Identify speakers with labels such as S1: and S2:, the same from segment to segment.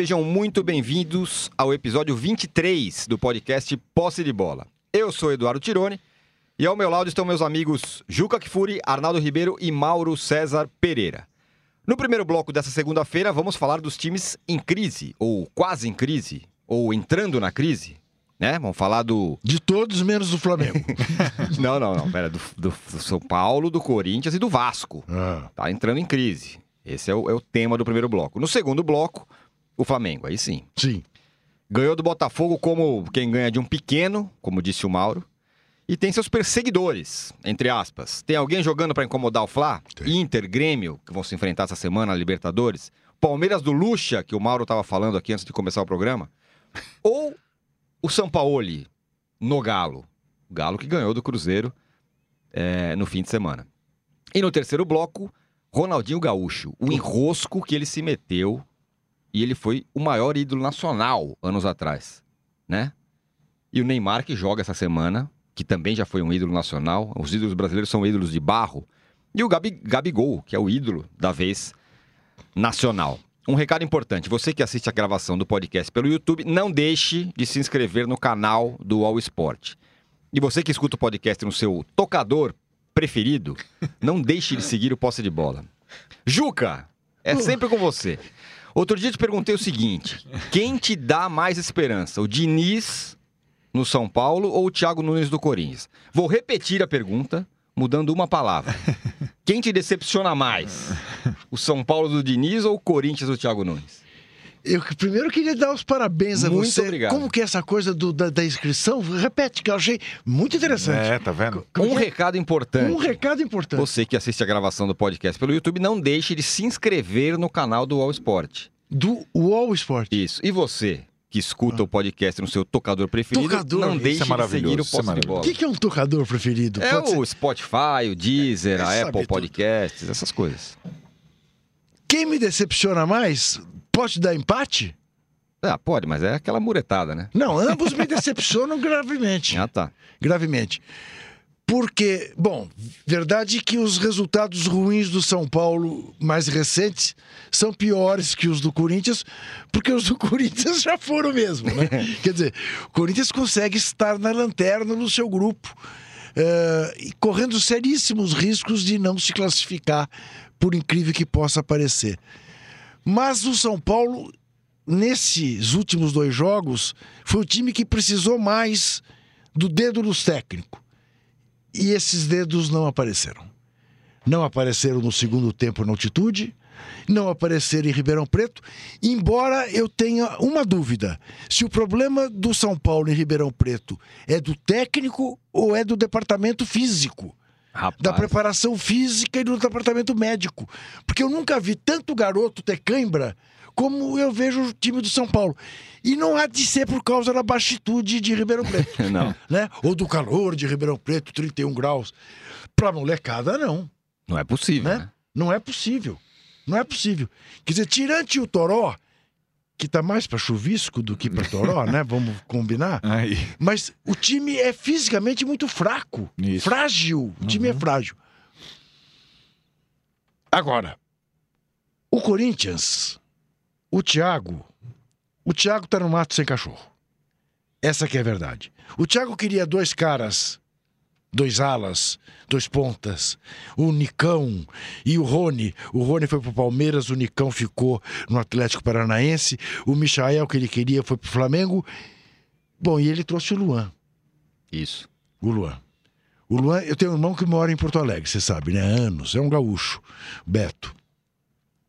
S1: sejam muito bem-vindos ao episódio 23 do podcast Posse de Bola. Eu sou Eduardo Tironi e ao meu lado estão meus amigos Juca Kfouri, Arnaldo Ribeiro e Mauro César Pereira. No primeiro bloco dessa segunda-feira, vamos falar dos times em crise, ou quase em crise, ou entrando na crise, né? Vamos falar do.
S2: De todos, menos do Flamengo.
S1: não, não, não. Pera, do, do, do, São Paulo, do Corinthians e do Vasco.
S2: Ah.
S1: Tá entrando em crise. Esse é o, é o tema do primeiro bloco. No segundo bloco, o Flamengo, aí sim.
S2: Sim.
S1: Ganhou do Botafogo como quem ganha de um pequeno, como disse o Mauro. E tem seus perseguidores, entre aspas. Tem alguém jogando para incomodar o Fla?
S2: Tem.
S1: Inter, Grêmio, que vão se enfrentar essa semana na Libertadores. Palmeiras do Lucha, que o Mauro estava falando aqui antes de começar o programa. Ou o Sampaoli no Galo. O Galo que ganhou do Cruzeiro é, no fim de semana. E no terceiro bloco, Ronaldinho Gaúcho. O enrosco que ele se meteu e ele foi o maior ídolo nacional anos atrás, né? E o Neymar que joga essa semana, que também já foi um ídolo nacional. Os ídolos brasileiros são ídolos de barro. E o Gabi, Gabigol, que é o ídolo da vez nacional. Um recado importante: você que assiste a gravação do podcast pelo YouTube, não deixe de se inscrever no canal do All Sport. E você que escuta o podcast no seu tocador preferido, não deixe de seguir o posse de bola. Juca, é sempre com você. Outro dia eu te perguntei o seguinte: quem te dá mais esperança? O Diniz no São Paulo ou o Thiago Nunes do Corinthians? Vou repetir a pergunta, mudando uma palavra. Quem te decepciona mais? O São Paulo do Diniz ou o Corinthians do Thiago Nunes?
S2: Eu primeiro queria dar os parabéns a
S1: Muito
S2: você.
S1: obrigado.
S2: Como que é essa coisa do- da, da inscrição? Repete, que eu achei muito interessante.
S3: É, tá vendo?
S2: Como
S1: Um
S2: que é?
S1: recado importante.
S2: Um recado importante.
S1: Você que assiste a gravação do podcast pelo YouTube, não deixe de se inscrever no canal do All Sport.
S2: Do UOL Sport.
S1: Isso. E você que escuta o podcast no seu tocador preferido,
S2: Tocador,
S1: não
S2: isso
S1: deixe
S3: é
S1: de
S3: maravilhoso,
S1: seguir o
S3: é
S1: Posse de. Bola.
S2: O que, que é um tocador preferido?
S1: É
S2: Pode
S1: o
S2: ser-
S1: Spotify, o Deezer,
S2: É,
S1: a Apple
S2: tudo.
S1: Podcasts, essas coisas.
S2: Quem me decepciona mais pode dar empate?
S1: Ah, pode, mas é aquela muretada, né?
S2: Não, ambos me decepcionam gravemente.
S1: Ah, tá.
S2: gravemente. Porque, bom, verdade que os resultados ruins do São Paulo mais recentes são piores que os do Corinthians, porque os do Corinthians já foram mesmo, né? Quer dizer, o Corinthians consegue estar na lanterna no seu grupo, eh, e correndo seríssimos riscos de não se classificar, por incrível que possa parecer. Mas o São Paulo, nesses últimos dois jogos, foi o time que precisou mais do dedo dos técnicos. E esses dedos não apareceram. Não apareceram no segundo tempo na altitude, não apareceram em Ribeirão Preto, embora eu tenha uma dúvida: se o problema do São Paulo em Ribeirão Preto é do técnico ou é do departamento físico
S1: Rapaz.
S2: da preparação física e do departamento médico. Porque eu nunca vi tanto garoto ter cãibra como eu vejo o time do São Paulo. E não há de ser por causa da baixitude de Ribeirão Preto.
S1: Não.
S2: Né? Ou do calor de Ribeirão Preto, 31 graus. Pra molecada, não.
S1: Não é possível,
S2: Né?
S1: né?
S2: Não é possível. Não é possível. Quer dizer, tirante o Toró, que tá mais pra chuvisco do que pra Toró, né? Vamos combinar.
S3: Aí.
S2: Mas o time é fisicamente muito fraco.
S3: Isso.
S2: Frágil. O time é frágil. Agora, o Corinthians, o Thiago, o Thiago tá no mato sem cachorro. Essa que é a verdade. O Thiago queria dois caras, dois alas, dois pontas, o Nicão e o Rony. O Rony foi pro Palmeiras, o Nicão ficou no Atlético Paranaense, o Michael que ele queria foi pro Flamengo. Bom, e ele trouxe o Luan.
S1: Isso.
S2: O Luan. O Luan, eu tenho um irmão que mora em Porto Alegre, você sabe, né? Anos. É um gaúcho, Beto.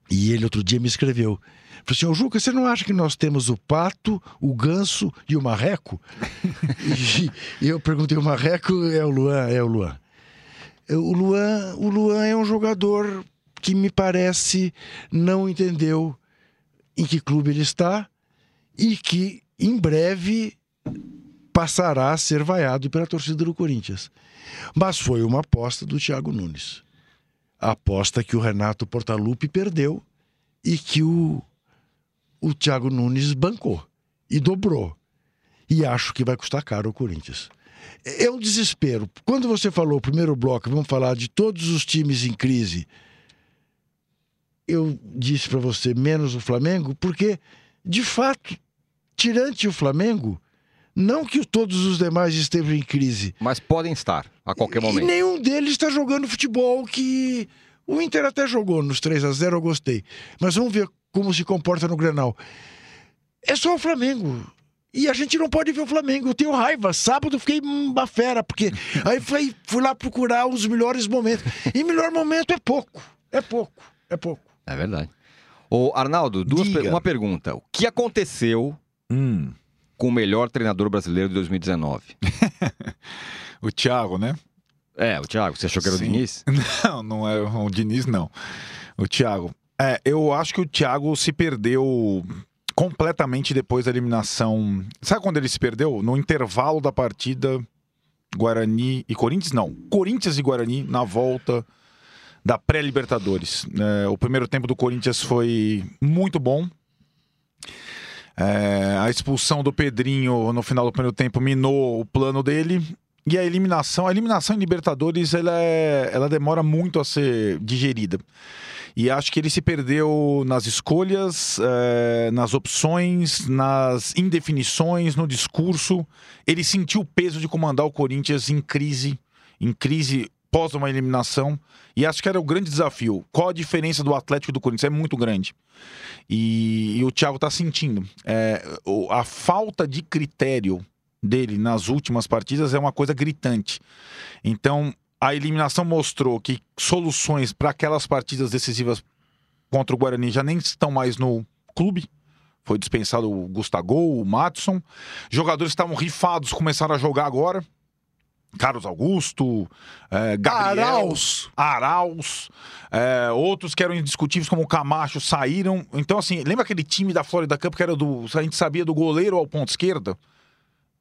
S2: E ele outro dia me escreveu. Falou assim, ô Juca, você não acha que nós temos o pato, o ganso e o marreco? e, eu perguntei, o marreco é o Luan, é o Luan. O Luan, o Luan é um jogador que me parece não entendeu em que clube ele está e que em breve passará a ser vaiado pela torcida do Corinthians. Mas foi uma aposta do Thiago Nunes. A aposta que o Renato Portaluppi perdeu e que o, o Thiago Nunes bancou e dobrou. E acho que vai custar caro ao Corinthians. É um desespero. Quando você falou o primeiro bloco, vamos falar de todos os times em crise. Eu disse para você menos o Flamengo, porque de fato, tirante o Flamengo, não que todos os demais estejam em crise.
S1: Mas podem estar a qualquer
S2: E
S1: momento.
S2: nenhum deles está jogando futebol que. O Inter até jogou nos 3 a 0 eu gostei. Mas vamos ver como se comporta no Grenal. É só o Flamengo. E a gente não pode ver o Flamengo. Eu tenho raiva. Sábado eu fiquei uma fera, porque aí fui, fui lá procurar os melhores momentos. E melhor momento é pouco. É pouco. É pouco.
S1: É verdade. Ô, Arnaldo, duas per- uma pergunta. O que aconteceu
S3: Hum,
S1: com o melhor treinador brasileiro de 2019?
S3: o Thiago, né?
S1: É, o Thiago, você achou que era o
S3: Sim.
S1: Diniz?
S3: Não, não é o Diniz, não. O Thiago. É, eu acho que o Thiago se perdeu completamente depois da eliminação. Sabe quando ele se perdeu? No intervalo da partida Guarani e Corinthians? Não. Corinthians e Guarani na volta da pré-Libertadores. É, o primeiro tempo do Corinthians foi muito bom. É, a expulsão do Pedrinho no final do primeiro tempo minou o plano dele. E a eliminação, a eliminação em Libertadores, ela, é- ela demora muito a ser digerida. E acho que ele se perdeu nas escolhas, eh, nas opções, nas indefinições, no discurso. Ele sentiu o peso de comandar o Corinthians em crise, em crise pós uma eliminação. E acho que era o grande desafio. Qual a diferença do Atlético e do Corinthians? É muito grande. E, e o Thiago está sentindo. É, a falta de critério dele nas últimas partidas é uma coisa gritante. Então, a eliminação mostrou que soluções para aquelas partidas decisivas contra o Guarani já nem estão mais no clube. Foi dispensado o Gustavo, o Matson. Jogadores estavam rifados, começaram a jogar agora. Carlos Augusto, eh, Gabriel,
S2: Arauz.
S3: Arauz, é, outros que eram indiscutíveis, como o Camacho, saíram. Então, assim, lembra aquele time da Florida Cup que era do. A gente sabia do goleiro ao ponto esquerda?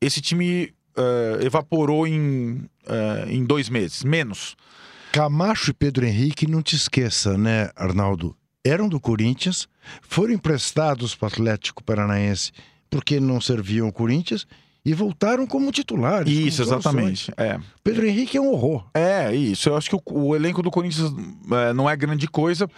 S3: Esse time é, evaporou em, é, em dois meses, menos.
S2: Camacho e Pedro Henrique, não te esqueça, né, Arnaldo? Eram do Corinthians, foram emprestados para o Atlético Paranaense porque não serviam o Corinthians e voltaram como titulares. como
S3: Isso,
S2: soluções.
S3: exatamente. É.
S2: Pedro Henrique é um horror.
S3: É, isso. Eu acho que o, o elenco do Corinthians é, não é grande coisa.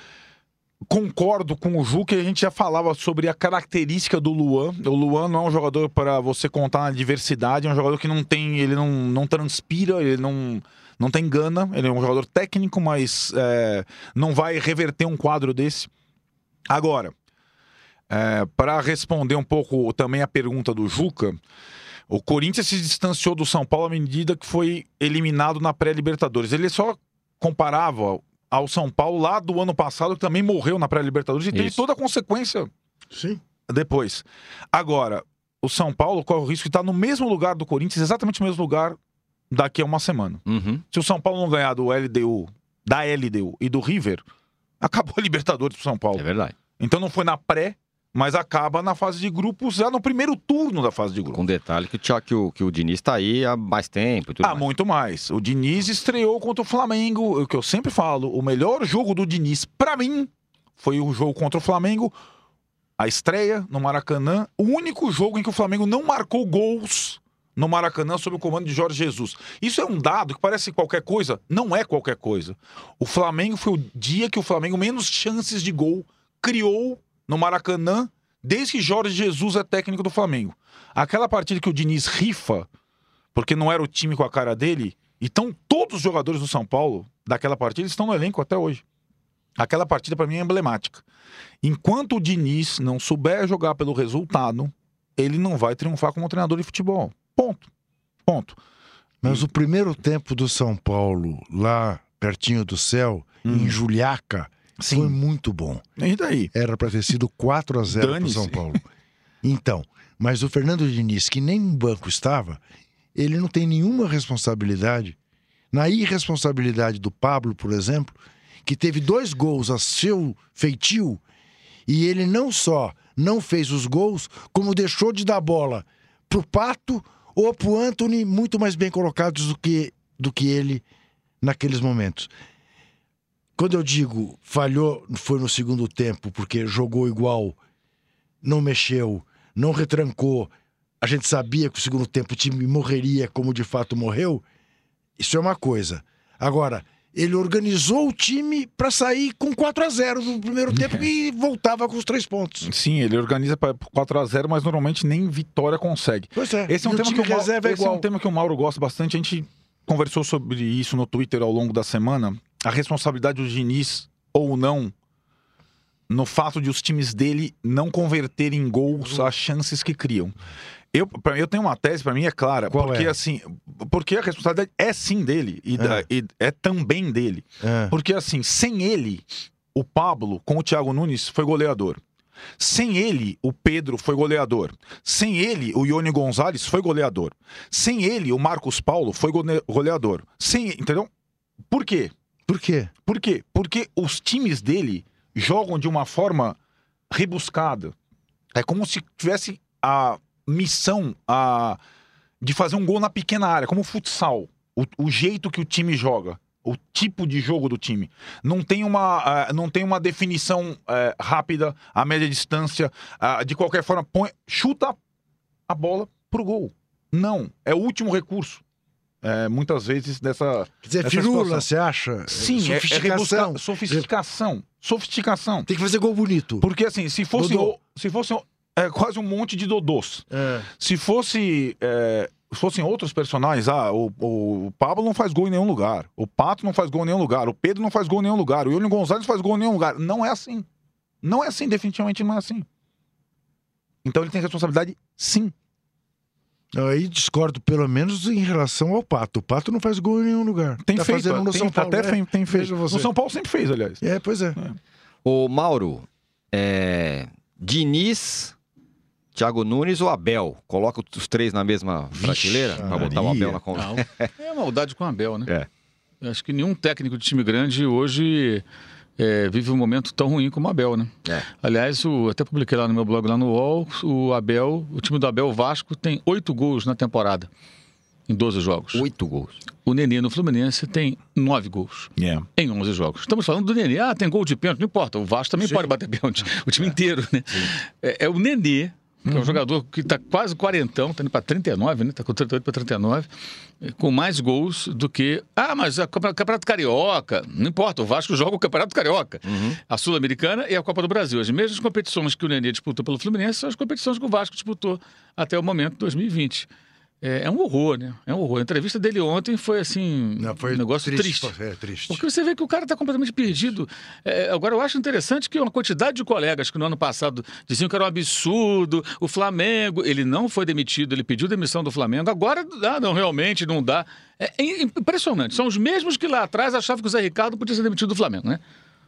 S3: Concordo com o Ju que a gente já falava sobre a característica do Luan. O Luan não é um jogador para você contar na diversidade, é um jogador que não tem, ele não, não transpira, ele não, não tem gana, ele é um jogador técnico, mas é, não vai reverter um quadro desse. Agora, para responder um pouco também a pergunta do Juca, o Corinthians se distanciou do São Paulo à medida que foi eliminado na pré-Libertadores. Ele só comparava ao São Paulo lá do ano passado, que também morreu na pré-Libertadores e teve
S1: Isso.
S3: toda a consequência
S2: Sim.
S3: depois. Agora, o São Paulo corre o risco de estar no mesmo lugar do Corinthians, exatamente no mesmo lugar daqui a uma semana.
S1: Uhum.
S3: Se o São Paulo não ganhar do LDU, da LDU e do River, acabou a Libertadores pro São Paulo.
S1: É verdade.
S3: Então não foi na pré, mas acaba na fase de grupos, já no primeiro turno da fase de grupos.
S1: Com detalhe que o, que o, que o Diniz tá aí há mais tempo tudo
S3: Ah, muito mais. O Diniz estreou contra o Flamengo. O que eu sempre falo, o melhor jogo do Diniz, pra mim, foi o jogo contra o Flamengo. A estreia no Maracanã. O único jogo em que o Flamengo não marcou gols no Maracanã sob o comando de Jorge Jesus. Isso é um dado que parece qualquer coisa. Não é qualquer coisa. O Flamengo foi o dia que o Flamengo menos chances de gol criou no Maracanã desde que Jorge Jesus é técnico do Flamengo. Aquela partida que o Diniz rifa porque não era o time com a cara dele. Então, todos os jogadores do São Paulo daquela partida estão no elenco até hoje. Aquela partida, para mim, é emblemática. Enquanto o Diniz não souber jogar pelo resultado, ele não vai triunfar como treinador de futebol. Ponto. Ponto.
S2: Mas o primeiro tempo do São Paulo, lá pertinho do céu, em Juliaca, foi muito bom.
S3: E daí?
S2: Era para ter sido 4 a 0 para. São Paulo. Então, mas o Fernando Diniz, que nem no banco estava, ele não tem nenhuma responsabilidade. Na irresponsabilidade do Pablo, por exemplo, que teve dois gols a seu feitio, e ele não só não fez os gols, como deixou de dar bola pro Pato ou pro Anthony, muito mais bem colocados do que, do que ele naqueles momentos. Quando eu digo falhou, foi no segundo tempo, porque jogou igual, não mexeu, não retrancou. A gente sabia que o segundo tempo o time morreria como de fato morreu. Isso é uma coisa. Agora, ele organizou o time para sair com 4 a 0 no primeiro tempo e voltava com os três pontos.
S3: Sim, ele organiza para 4 a 0 mas normalmente nem vitória consegue.
S2: Pois é.
S3: Esse é um,
S2: E
S3: tema que, o Mauro,
S2: é
S3: esse é um tema que o Mauro gosta bastante. A gente conversou sobre isso no Twitter ao longo da semana. A responsabilidade do Diniz ou não no fato de os times dele não converterem em gols as chances que criam. Eu, pra- eu tenho uma tese, para mim é clara,
S2: Qual
S3: porque
S2: é?
S3: assim, porque a responsabilidade é sim dele e, da-
S2: É.
S3: e é também dele.
S2: É.
S3: Porque assim, sem ele, o Pablo com o Thiago Nunes foi goleador. Sem ele, o Pedro foi goleador. Sem ele, o Ione Gonzalez foi goleador. Sem ele, o Marcos Paulo foi gole- goleador. Sem, entendeu? Por quê?
S2: Por quê?
S3: Por quê? Porque os times dele jogam de uma forma rebuscada. É como se tivesse a missão a, de fazer um gol na pequena área, como futsal. O, o jeito que o time joga, o tipo de jogo do time. Não tem uma, ah, não tem uma definição eh, rápida, a média distância. ah, de qualquer forma, põe, chuta a bola pro gol. Não, é o último recurso. É, muitas vezes dessa.
S2: Quer dizer, firula, você acha?
S3: Sim, é, é
S2: sofisticação.
S3: sofisticação. Sofisticação.
S2: Tem que fazer gol bonito.
S3: Porque assim, se fosse,
S2: Dodô.
S3: se fosse é, quase um monte de dodôs.
S2: É.
S3: Se fosse é, se fossem outros personagens, ah, o, o Pablo não faz gol em nenhum lugar, o Pato não faz gol em nenhum lugar, o Pedro não faz gol em nenhum lugar, o Yuri Gonzalez faz gol em nenhum lugar. Não é assim. Não é assim, definitivamente não é assim. Então ele tem responsabilidade, sim.
S2: Eu Aí discordo, pelo menos em relação ao Pato. O Pato não faz gol em nenhum lugar.
S3: Tem
S2: tá
S3: feito,
S2: fazendo no
S3: tem,
S2: São Paulo.
S3: até
S2: né?
S3: tem, tem feito. No São Paulo sempre fez, aliás.
S2: É, pois é.
S1: Ô, Mauro, é... Diniz, Thiago Nunes ou Abel? Coloca os três na mesma prateleira pra botar o. Abel na conta.
S4: Não, é maldade com o Abel, né?
S1: É.
S4: Eu acho que nenhum técnico de time grande hoje é, vive um momento tão ruim como o Abel, né?
S1: É.
S4: Aliás, o, até publiquei lá no meu blog, lá no UOL, o Abel, o time do Abel Vasco tem oito gols na temporada, em 12 jogos.
S1: Oito gols.
S4: O Nenê no Fluminense tem nove gols
S3: Yeah.
S4: em 11 jogos. Estamos falando do Nenê. Ah, tem gol de pênalti, não importa. O Vasco também
S2: Sim.
S4: pode bater pênalti. O time inteiro, né? É, é o Nenê, que é um jogador que está quase quarentão, está indo para 39, né? Está com 38 para 39, eh, com mais gols do que. Ah, mas a Copa- Campeonato Carioca. Não importa, o Vasco joga o Campeonato Carioca. A Sul-Americana e a Copa do Brasil. As mesmas competições que o Nenê disputou pelo Fluminense são as competições que o Vasco disputou até o momento, 2020. É, é um horror, né? É um horror. A entrevista dele ontem foi assim.
S2: Não, foi
S4: um negócio triste.
S2: É, triste.
S4: Porque você vê que o cara está completamente perdido. É, agora, eu acho interessante que uma quantidade de colegas que no ano passado diziam que era um absurdo, o Flamengo, ele não foi demitido, ele pediu demissão do Flamengo, agora, ah, não, realmente não dá. É, é impressionante. São os mesmos que lá atrás achavam que o Zé Ricardo podia ser demitido do Flamengo, né?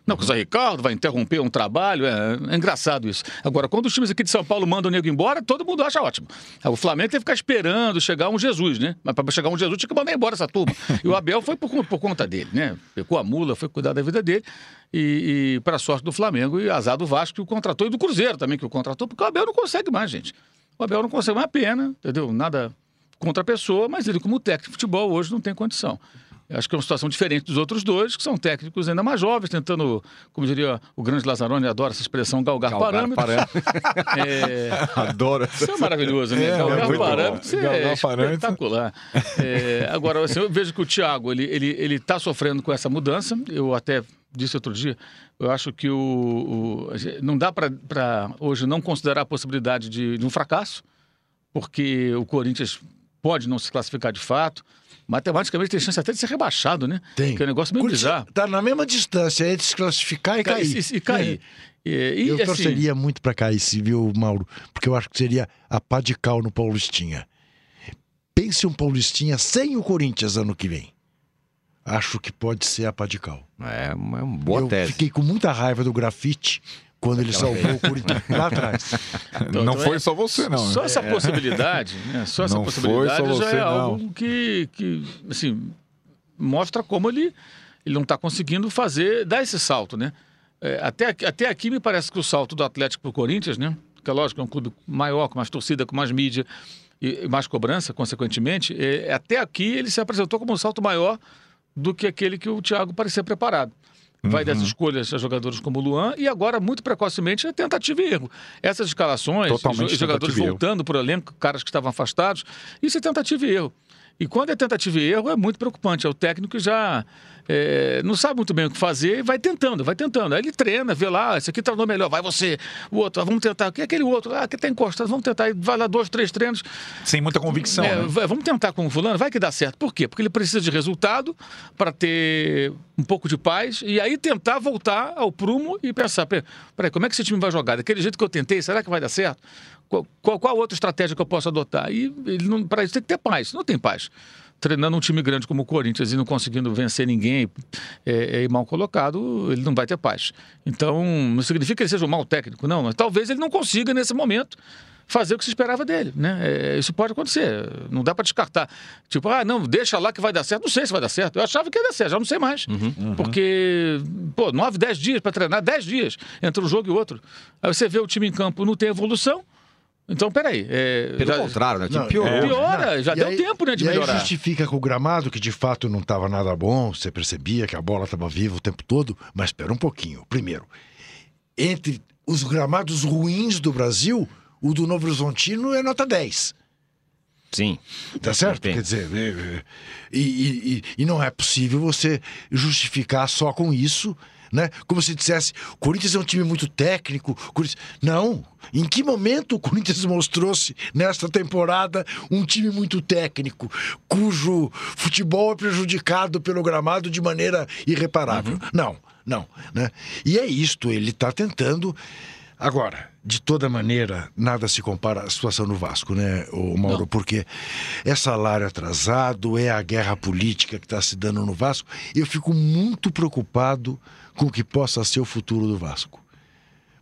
S4: Não, o Zé Ricardo vai interromper um trabalho, é, é engraçado isso. Agora, quando os times aqui de São Paulo mandam o nego embora, todo mundo acha ótimo. O Flamengo tem que ficar esperando chegar um Jesus, né? Mas para chegar um Jesus tinha que mandar embora essa turma. E o Abel foi por, por conta dele, né? Pecou a mula, foi cuidar da vida dele. E, e para sorte do Flamengo e azar do Vasco que o contratou e do Cruzeiro também que o contratou, porque o Abel não consegue mais, gente. O Abel não consegue mais pena, entendeu? Nada contra a pessoa, mas ele, como técnico de futebol, hoje não tem condição. Eu Acho que é uma situação diferente dos outros dois, que são técnicos ainda mais jovens, tentando, como diria o grande Lazarone, adora essa expressão, galgar,
S1: Galgar
S4: parâmetros. É,
S1: Adoro.
S4: isso é maravilhoso, né?
S3: É,
S4: galgar
S3: é
S4: parâmetros
S3: bom.
S4: é
S3: Galgar parâmetros.
S4: espetacular. É, agora, assim, eu vejo que o Thiago, ele está ele, ele tá sofrendo com essa mudança. Eu até disse outro dia, eu acho que o, o- não dá para hoje não considerar a possibilidade de, de um fracasso, porque o Corinthians pode não se classificar de fato. Matematicamente tem chance até de ser rebaixado, né?
S2: Tem.
S4: Que é um negócio meio
S2: Curitiba
S4: bizarro.
S2: Tá na mesma distância, é desclassificar e cair.
S4: E, e cair. E, e,
S2: Eu
S4: assim,
S2: torceria muito pra cair, se viu, Mauro? Porque eu acho que seria a pá de cal no Paulistinha. Pense um Paulistinha sem o Corinthians ano que vem. Acho que pode ser a pá de cal.
S1: É é uma boa
S2: eu
S1: tese.
S2: fiquei com muita raiva do grafite quando ele salvou o Corinthians lá atrás.
S4: Então,
S3: não
S4: então
S3: foi
S4: é-
S3: só você, não.
S4: Só
S3: né?
S4: essa possibilidade, né? Só essa
S3: Não foi
S4: possibilidade
S3: só
S4: já
S3: você,
S4: é
S3: não.
S4: algo que, que assim, mostra como ele, ele não está conseguindo fazer, dar esse salto, né? É, até, aqui- até aqui me parece que o salto do Atlético para o Corinthians, né? Que é lógico, é um clube maior, com mais torcida, com mais mídia e, e mais cobrança, consequentemente. é, até aqui ele se apresentou como um salto maior do que aquele que o Thiago parecia preparado. Vai
S3: Uhum.
S4: das escolhas a jogadores como o Luan e agora, muito precocemente, é tentativa e erro. Essas escalações,
S3: Totalmente
S4: os jogadores voltando para o elenco, caras que estavam afastados, isso é tentativa e erro. E quando é tentativa e erro, é muito preocupante. É o técnico já é, não sabe muito bem o que fazer e vai tentando, vai tentando. Aí ele treina, vê lá, esse aqui no melhor, vai você, o outro, ah, vamos tentar. Que é aquele outro, ah, que tá encostado, vamos tentar. Aí vai lá dois, três treinos.
S3: Sem muita convicção.
S4: É,
S3: né?
S4: vai- vamos tentar com o fulano, vai que dá certo. Por quê? Porque ele precisa de resultado para ter um pouco de paz e aí tentar voltar ao prumo e pensar, "Pera- peraí, como é que esse time vai jogar? Daquele jeito que eu tentei, será que vai dar certo? Qual, qual, qual outra estratégia que eu posso adotar? E para isso tem que ter paz. Não tem paz. Treinando um time grande como o Corinthians e não conseguindo vencer ninguém é, é, mal colocado, ele não vai ter paz. Então, não significa que ele seja um mau técnico, não. Mas talvez ele não consiga, nesse momento, fazer o que se esperava dele, né? É, isso pode acontecer, não dá para descartar. Tipo, ah, não, deixa lá que vai dar certo. Não sei se vai dar certo. Eu achava que ia dar certo, já não sei mais. Porque, pô, nove, dez dias para treinar, dez dias entre um jogo e outro. Aí você vê o time em campo, não tem evolução. Então, peraí. É,
S1: Pelo
S4: já-
S1: contrário, né?
S2: Não,
S1: piorou.
S2: é.
S4: Piora, já
S2: E
S4: deu
S2: aí-
S4: tempo, né, de
S2: e aí
S4: melhorar.
S2: justifica com o gramado, que de fato não estava nada bom, você percebia que a bola estava viva o tempo todo, mas espera um pouquinho. Primeiro, entre os gramados ruins do Brasil, o do Novo Horizontino é nota 10.
S1: Sim.
S2: Tá certo? Quer dizer, é, é, e, e- e- e não é possível você justificar só com isso, né? Como se dissesse, o Corinthians é um time muito técnico. Corinthians... Não. Em que momento o Corinthians mostrou-se nesta temporada um time muito técnico, cujo futebol é prejudicado pelo gramado de maneira irreparável? Não, não. Né? E é isto, ele está tentando. Agora, de toda maneira, nada se compara à situação no Vasco, né, o Mauro?
S4: Não.
S2: Porque é salário atrasado, é a guerra política que está se dando no Vasco. Eu fico muito preocupado com o que possa ser o futuro do Vasco.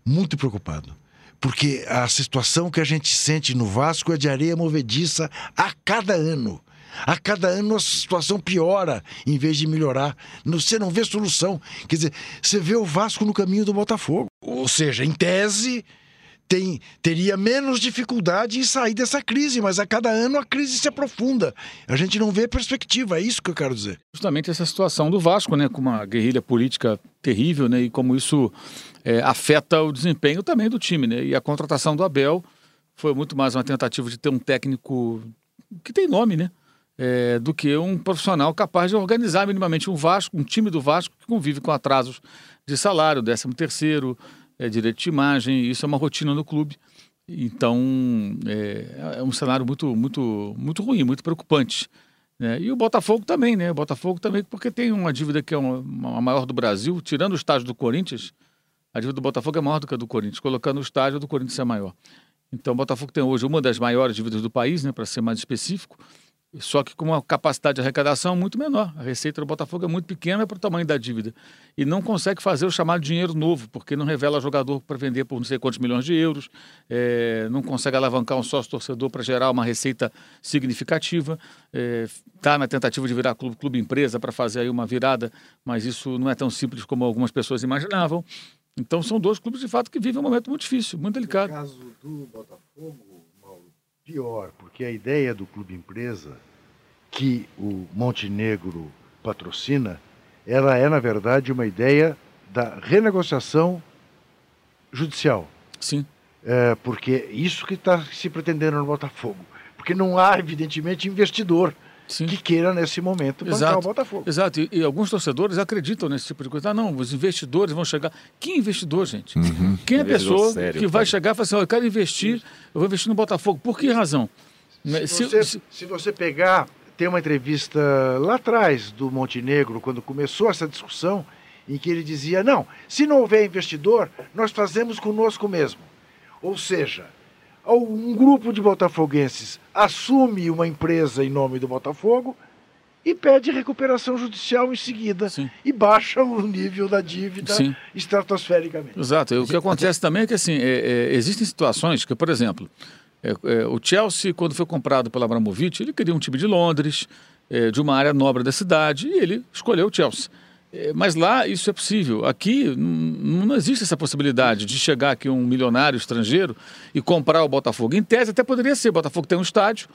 S2: Muito preocupado. Porque a situação que a gente sente no Vasco é de areia movediça a cada ano. A cada ano a situação piora em vez de melhorar. Você não vê solução. Quer dizer, você vê o Vasco no caminho do Botafogo. Ou seja, em tese, tem, teria menos dificuldade em sair dessa crise, mas a cada ano a crise se aprofunda. A gente não vê perspectiva, é isso que eu quero dizer.
S4: justamente essa situação do Vasco, né, com uma guerrilha política terrível, né, e como isso é, afeta o desempenho também do time, né, e a contratação do Abel foi muito mais uma tentativa de ter um técnico que tem nome, né, é, do que um profissional capaz de organizar minimamente um Vasco, um time do Vasco que convive com atrasos de salário, 13 terceiro, é, direito de imagem, isso é uma rotina no clube. Então é, é um cenário muito, muito, muito ruim, muito preocupante. né? E o Botafogo também, né? O Botafogo também, porque tem uma dívida que é uma, a maior do Brasil, tirando o estádio do Corinthians, a dívida do Botafogo é maior do que a do Corinthians, colocando o estádio do Corinthians é maior. Então o Botafogo tem hoje uma das maiores dívidas do país, né, para ser mais específico, só que com uma capacidade de arrecadação muito menor. A receita do Botafogo é muito pequena para o tamanho da dívida. E não consegue fazer o chamado dinheiro novo, porque não revela jogador para vender por não sei quantos milhões de euros, eh, não consegue alavancar um sócio torcedor para gerar uma receita significativa. Está na tentativa de virar clube, clube empresa para fazer aí uma virada, mas isso não é tão simples como algumas pessoas imaginavam. Então são dois clubes de fato que vivem um momento muito difícil, muito delicado.
S2: No caso do Botafogo, pior, porque a ideia do clube empresa que o Montenegro patrocina, ela é, na verdade, uma ideia da renegociação judicial.
S4: Sim.
S2: É, porque isso que está se pretendendo no Botafogo. Porque não há, evidentemente, investidor
S4: Sim.
S2: que queira, nesse momento, bancar o Botafogo.
S4: Exato, e, e alguns torcedores acreditam nesse tipo de coisa. Ah, não, os investidores vão chegar. Que investidor, gente? Quem é a pessoa
S1: sério,
S4: que vai
S1: cara.
S4: chegar e falar assim: "Ó, eu quero investir, eu vou investir no Botafogo? Por que razão? Né,
S2: Se
S4: se-
S2: você,
S4: se-
S2: se você pegar, tem uma entrevista lá atrás do Montenegro, quando começou essa discussão, em que ele dizia: não, se não houver investidor, nós fazemos conosco mesmo. Ou seja, um grupo de botafoguenses assume uma empresa em nome do Botafogo e pede recuperação judicial em seguida
S4: Sim.
S2: e baixa o nível da dívida
S4: Sim.
S2: estratosfericamente.
S4: Exato. O que acontece também é que assim, é, é, existem situações que, por exemplo, é, é, o Chelsea, quando foi comprado pelo Abramovich, ele queria um time de Londres, é, de uma área nobre da cidade, e ele escolheu o Chelsea. É, mas lá isso é possível. Aqui não existe essa possibilidade de chegar aqui um milionário estrangeiro e comprar o Botafogo. Em tese até poderia ser. O Botafogo tem um estádio,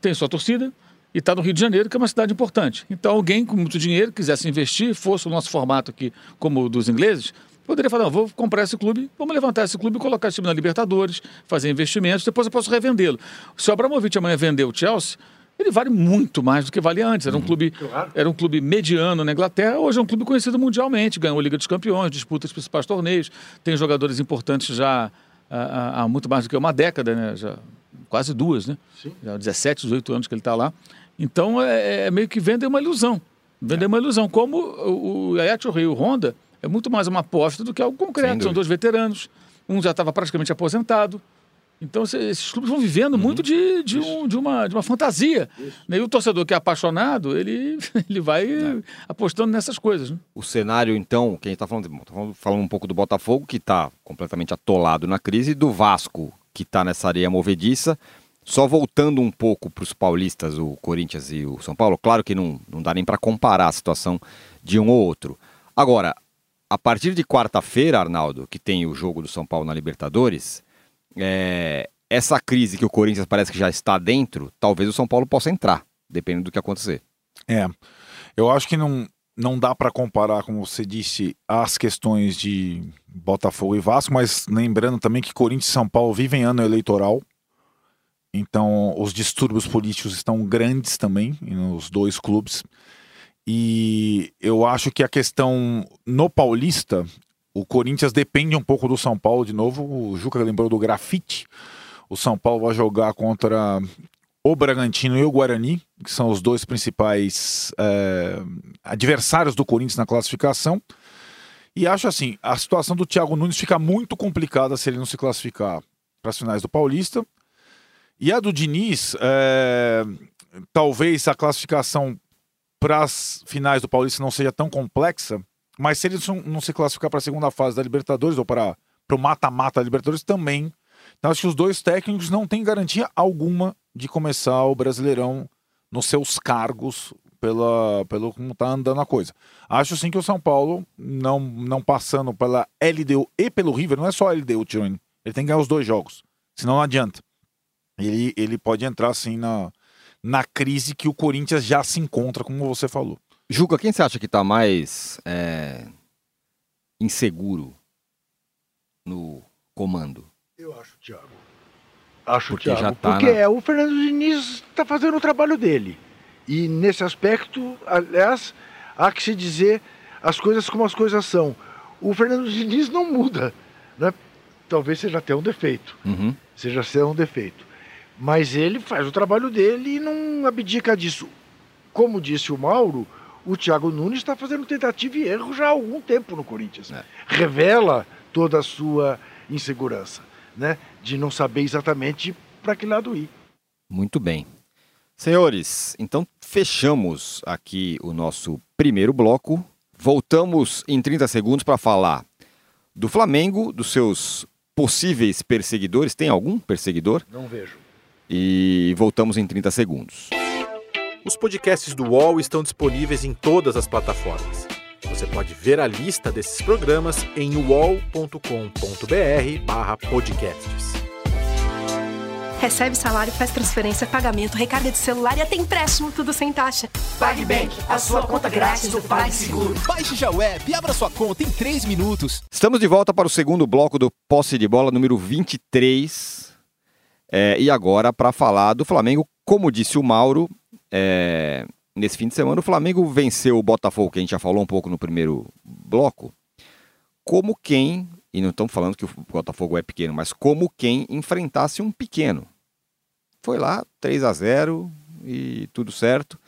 S4: tem sua torcida e está no Rio de Janeiro, que é uma cidade importante. Então alguém com muito dinheiro quisesse investir, fosse o nosso formato aqui como o dos ingleses, poderia falar, vou comprar esse clube, vamos levantar esse clube, colocar esse time na Libertadores, fazer investimentos, depois eu posso revendê-lo. Se o Abramovich amanhã vender o Chelsea, ele vale muito mais do que valia antes. Era um, clube, era um clube mediano na Inglaterra, hoje é um clube conhecido mundialmente, ganhou a Liga dos Campeões, disputa os principais torneios, tem jogadores importantes já há, há muito mais do que uma década, né? Já, quase duas, né? Sim. Já 17, 18 anos que ele está lá. Então é, é, meio que vender uma ilusão. Vender é. uma ilusão. Como o, o Ayat Rio Honda é muito mais uma aposta do que algo concreto. São dois veteranos. Um já estava praticamente aposentado. Então esses clubes vão vivendo uhum. muito de, de, um, de, uma, de uma fantasia. E o torcedor que é apaixonado, ele, ele vai é. apostando nessas coisas. Né?
S1: O cenário, então, quem está falando, tá falando um pouco do Botafogo, que está completamente atolado na crise, e do Vasco, que está nessa areia movediça. Só voltando um pouco para os paulistas, o Corinthians e o São Paulo, claro que não, não dá nem para comparar a situação de um ou outro. Agora, a partir de quarta-feira, Arnaldo, que tem o jogo do São Paulo na Libertadores, é, essa crise que o Corinthians parece que já está dentro, talvez o São Paulo possa entrar, dependendo do que acontecer.
S3: É, eu acho que não, não dá para comparar, como você disse, as questões de Botafogo e Vasco, mas lembrando também que Corinthians e São Paulo vivem ano eleitoral, então os distúrbios políticos estão grandes também nos dois clubes. E eu acho que a questão no Paulista, o Corinthians depende um pouco do São Paulo de novo. O Juca lembrou do grafite. O São Paulo vai jogar contra o Bragantino e o Guarani, que são os dois principais é, adversários do Corinthians na classificação. E acho assim, a situação do Thiago Nunes fica muito complicada se ele não se classificar para as finais do Paulista. E a do Diniz, é, talvez a classificação para as finais do Paulista não seja tão complexa, mas se ele não se classificar para a segunda fase da Libertadores ou para o mata-mata da Libertadores também. Então acho que os dois técnicos não têm garantia alguma de começar o Brasileirão nos seus cargos pela, pelo como está andando a coisa. Acho sim que o São Paulo, não, não passando pela LDU e pelo River, não é só a LDU, Tironi. Ele tem que ganhar os dois jogos. Senão não adianta. Ele, ele pode entrar assim na, na crise que o Corinthians já se encontra, como você falou.
S1: Juca, quem você acha que está mais é, inseguro no comando?
S2: Eu acho Thiago. Acho porque o Thiago, já tá porque na... é, o Fernando Diniz está fazendo o trabalho dele. E nesse aspecto, aliás, há que se dizer as coisas como as coisas são. O Fernando Diniz não muda. Né? Talvez seja até um defeito. Uhum. Seja até um defeito. Mas ele faz o trabalho dele e não abdica disso. Como disse o Mauro, o Thiago Nunes está fazendo tentativa e erro já há algum tempo no Corinthians. É. Revela toda a sua insegurança, né? De não saber exatamente para que lado ir.
S1: Muito bem. Senhores, então fechamos aqui o nosso primeiro bloco. Voltamos em 30 segundos para falar do Flamengo, dos seus possíveis perseguidores. Tem algum perseguidor?
S2: Não vejo.
S1: E voltamos em 30 segundos.
S5: Os podcasts do UOL estão disponíveis em todas as plataformas. Você pode ver a lista desses programas em uol.com.br/podcasts.
S6: Recebe salário, faz transferência, pagamento, recarga de celular e até empréstimo, tudo sem taxa.
S7: PagBank, a sua conta grátis do PagSeguro.
S8: Baixe já o app e abra sua conta em 3 minutos.
S1: Estamos de volta para o segundo bloco do Posse de Bola número 23. É, e agora para falar do Flamengo, como disse o Mauro, é, nesse fim de semana, o Flamengo venceu o Botafogo, que a gente já falou um pouco no primeiro bloco, como quem, e não estamos falando que o Botafogo é pequeno, mas como quem enfrentasse um pequeno. Foi lá, 3 a 0 e tudo certo.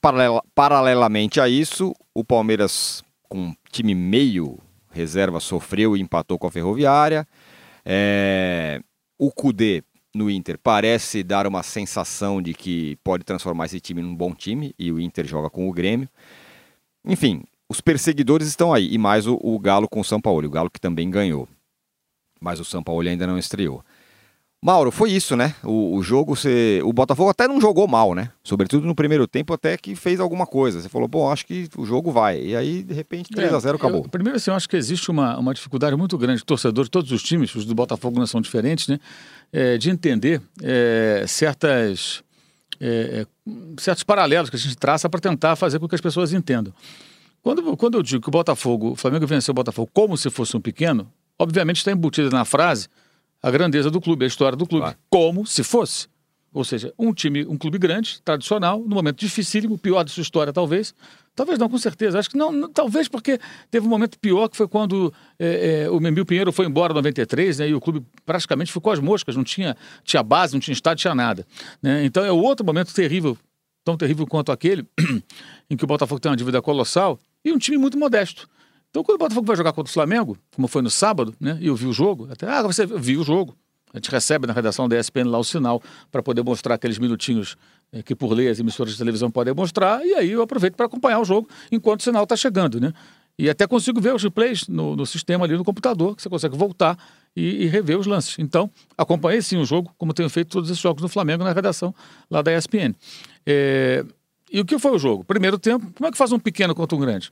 S1: Paralela, paralelamente a isso, o Palmeiras, com um time meio reserva, sofreu e empatou com a Ferroviária. É, o Cudê no Inter parece dar uma sensação de que pode transformar esse time num bom time e o Inter joga com o Grêmio. Enfim, os perseguidores estão aí e mais o, o Galo com o São Paulo, o Galo que também ganhou. Mas o São Paulo ainda não estreou. Mauro, foi isso, né? O, o jogo, você... o Botafogo até não jogou mal, né? Sobretudo no primeiro tempo, até que fez alguma coisa. Você falou, bom, acho que o jogo vai. E aí, de repente, 3 a 0 é, acabou.
S4: Eu, primeiro, assim, eu acho que existe uma, uma dificuldade muito grande de torcedores, todos os times, os do Botafogo não são diferentes, né? É, de entender é, certas, é, é, certos paralelos que a gente traça para tentar fazer com que as pessoas entendam. Quando, quando eu digo que o Botafogo, o Flamengo venceu o Botafogo como se fosse um pequeno, obviamente está embutida na frase a grandeza do clube, a história do clube, claro. como se fosse. Ou seja, um time, um clube grande, tradicional, no momento dificílimo, pior de sua história, talvez. Talvez não, com certeza. Acho que não, não talvez porque teve um momento pior que foi quando é, é, o Membil Pinheiro foi embora em 93, né, e o clube praticamente ficou às moscas, não tinha, tinha base, não tinha estado, tinha nada. Né? Então é outro momento terrível, tão terrível quanto aquele, em que o Botafogo tem uma dívida colossal e um time muito modesto. Então, quando o Botafogo vai jogar contra o Flamengo, como foi no sábado, né? E eu vi o jogo, até, ah, você viu o jogo. A gente recebe na redação da ESPN lá o sinal para poder mostrar aqueles minutinhos é, que por lei as emissoras de televisão podem mostrar, e aí eu aproveito para acompanhar o jogo enquanto o sinal está chegando, né? E até consigo ver os replays no, no, sistema ali no computador, que você consegue voltar e, e, rever os lances. Então, acompanhei sim o jogo, como tenho feito todos esses jogos no Flamengo na redação lá da ESPN. É... E o que foi o jogo? Primeiro tempo, como é que faz um pequeno contra um grande?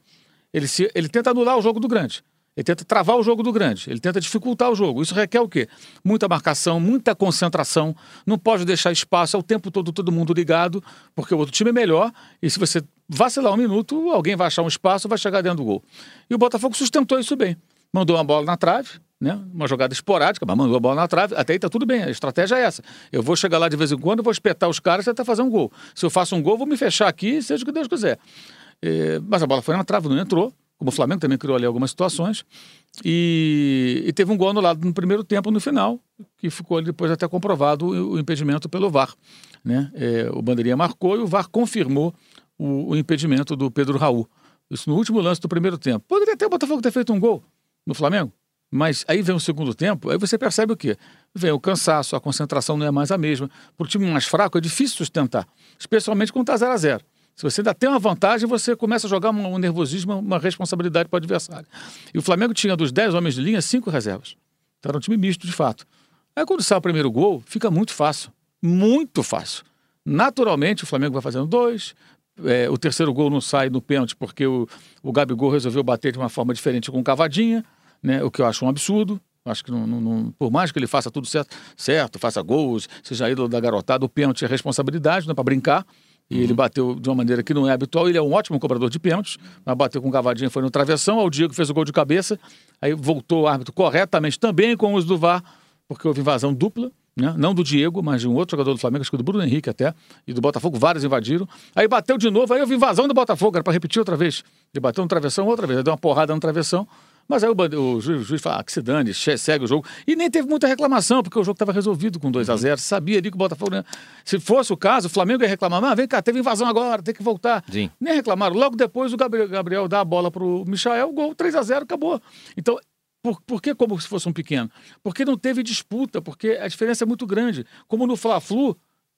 S4: Ele, se, ele tenta anular o jogo do grande. Ele tenta travar o jogo do grande, ele tenta dificultar o jogo. Isso requer o quê? Muita marcação, muita concentração. Não pode deixar espaço, é o tempo todo todo mundo ligado, porque o outro time é melhor. E se você vacilar um minuto, alguém vai achar um espaço, vai chegar dentro do gol. E o Botafogo sustentou isso bem. Mandou uma bola na trave, né? uma jogada esporádica, mas mandou a bola na trave. Até aí tá tudo bem, a estratégia é essa. Eu vou chegar lá de vez em quando, vou espetar os caras e tentar fazer um gol. Se eu faço um gol, vou me fechar aqui, seja o que Deus quiser. É, mas a bola foi na trave, não entrou como o Flamengo também criou ali algumas situações. E, e, teve um gol anulado no primeiro tempo, no final, que ficou depois até comprovado o, o impedimento pelo VAR. Né? É, o Bandeirinha marcou e o VAR confirmou o, o, impedimento do Pedro Raul. Isso no último lance do primeiro tempo. Poderia até o Botafogo ter feito um gol no Flamengo, mas aí vem o segundo tempo, aí você percebe o quê? Vem o cansaço, a concentração não é mais a mesma. Para o time mais fraco é difícil sustentar, especialmente quando está 0 a 0 se você ainda tem uma vantagem, você começa a jogar um nervosismo, uma responsabilidade para o adversário. E o Flamengo tinha dos 10 homens de linha, cinco reservas. Então era um time misto, de fato. Aí quando sai o primeiro gol, fica muito fácil. Muito fácil. Naturalmente, o Flamengo vai fazendo dois. É, o terceiro gol não sai no pênalti porque o, o Gabigol resolveu bater de uma forma diferente com cavadinha, né, o que eu acho um absurdo. Acho que não, não, não, por mais que ele faça tudo certo, certo, faça gols, seja ídolo da garotada, o pênalti é responsabilidade, não é para brincar. E ele bateu de uma maneira que não é habitual. Ele é um ótimo cobrador de pênaltis, mas bateu com cavadinha, foi no travessão. Ao Diego fez o gol de cabeça. Aí voltou o árbitro corretamente também com o uso do VAR, porque houve invasão dupla. Né? Não do Diego, mas de um outro jogador do Flamengo, acho que do Bruno Henrique até, e do Botafogo, vários invadiram. Aí bateu de novo, aí houve invasão do Botafogo, era para repetir outra vez. Ele bateu no travessão outra vez, deu uma porrada no travessão. Mas aí o, o, juiz, o juiz fala ah, que se dane, segue o jogo. E nem teve muita reclamação, porque o jogo estava resolvido com 2 a 0 Sabia ali que o Botafogo. Né? Se fosse o caso, o Flamengo ia reclamar, mas vem cá, teve invasão agora, tem que voltar.
S1: Sim.
S4: Nem reclamaram. Logo depois o Gabriel, Gabriel dá a bola para o Michael, gol 3 a 0 acabou. Então, por, por que como se fosse um pequeno? Porque não teve disputa, porque a diferença é muito grande. Como no Fla-Flu,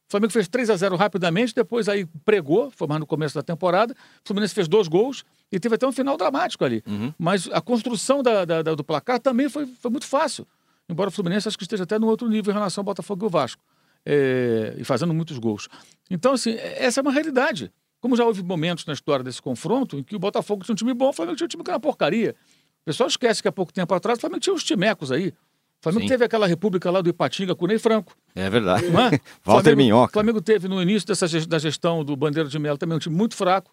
S4: o Flamengo fez 3 a 0 rapidamente, depois aí pregou, foi mais no começo da temporada. O Fluminense fez dois gols e teve até um final dramático ali. Uhum. Mas a construção da, da, da, do placar também foi, foi muito fácil. Embora o Fluminense acho que esteja até no outro nível em relação ao Botafogo e o Vasco. É, e fazendo muitos gols. Então, assim, essa é uma realidade. Como já houve momentos na história desse confronto em que o Botafogo tinha um time bom, o Flamengo tinha um time que era uma porcaria. O pessoal esquece que há pouco tempo atrás o Flamengo tinha uns timecos aí. O Flamengo Sim. teve aquela república lá do Ipatinga com o Ney Franco.
S1: É verdade.
S4: É?
S1: Walter
S4: Flamengo,
S1: Minhoca.
S4: O Flamengo teve no início dessa, da gestão do Bandeira de Melo também um time muito fraco,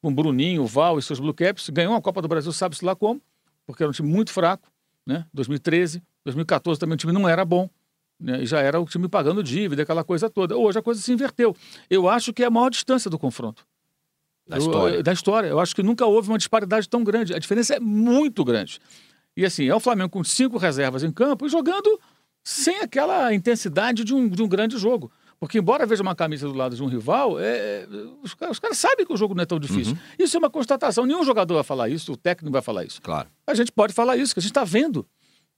S4: com Bruninho, Val e seus Blue Caps. Ganhou a Copa do Brasil, sabe-se lá como, porque era um time muito fraco. Né? 2013, 2014 também o time não era bom. Né? E já era o time pagando dívida, aquela coisa toda. Hoje a coisa se inverteu. Eu acho que é a maior distância do confronto.
S1: Da história.
S4: Eu, da história. Eu acho que nunca houve uma disparidade tão grande. A diferença é muito grande. E assim, é o Flamengo com cinco reservas em campo e jogando sem aquela intensidade de um, de um grande jogo. Porque, embora veja uma camisa do lado de um rival, é, os, os, caras sabem que o jogo não é tão difícil. Uhum. Isso é uma constatação. Nenhum jogador vai falar isso, o técnico vai falar isso.
S1: Claro.
S4: A gente pode falar isso, que a gente está vendo.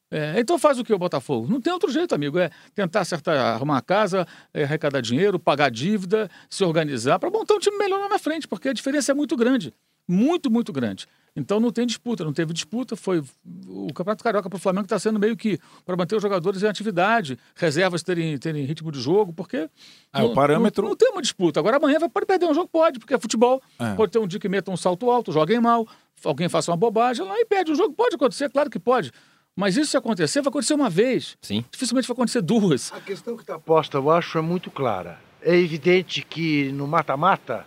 S4: É, então faz o que o Botafogo? Não tem outro jeito, amigo. É tentar acertar, arrumar a casa, é, arrecadar dinheiro, pagar dívida, se organizar para montar um time melhor lá na frente, porque a diferença é muito grande. Muito, muito grande. Então não tem disputa, não teve disputa. Foi o Campeonato Carioca para o Flamengo está sendo meio que para manter os jogadores em atividade, reservas terem, terem ritmo de jogo, porque
S3: ah, não, o parâmetro
S4: não, não, tem uma disputa. Agora amanhã vai pode perder um jogo, pode, porque é futebol. É. Pode ter um dia que meta um salto alto, joguem mal, alguém faça uma bobagem lá e perde um jogo. Pode acontecer, claro que pode. Mas isso se acontecer, vai acontecer uma vez.
S1: Sim.
S4: Dificilmente vai acontecer duas.
S2: A questão que está posta, eu acho, é muito clara. É evidente que no mata-mata,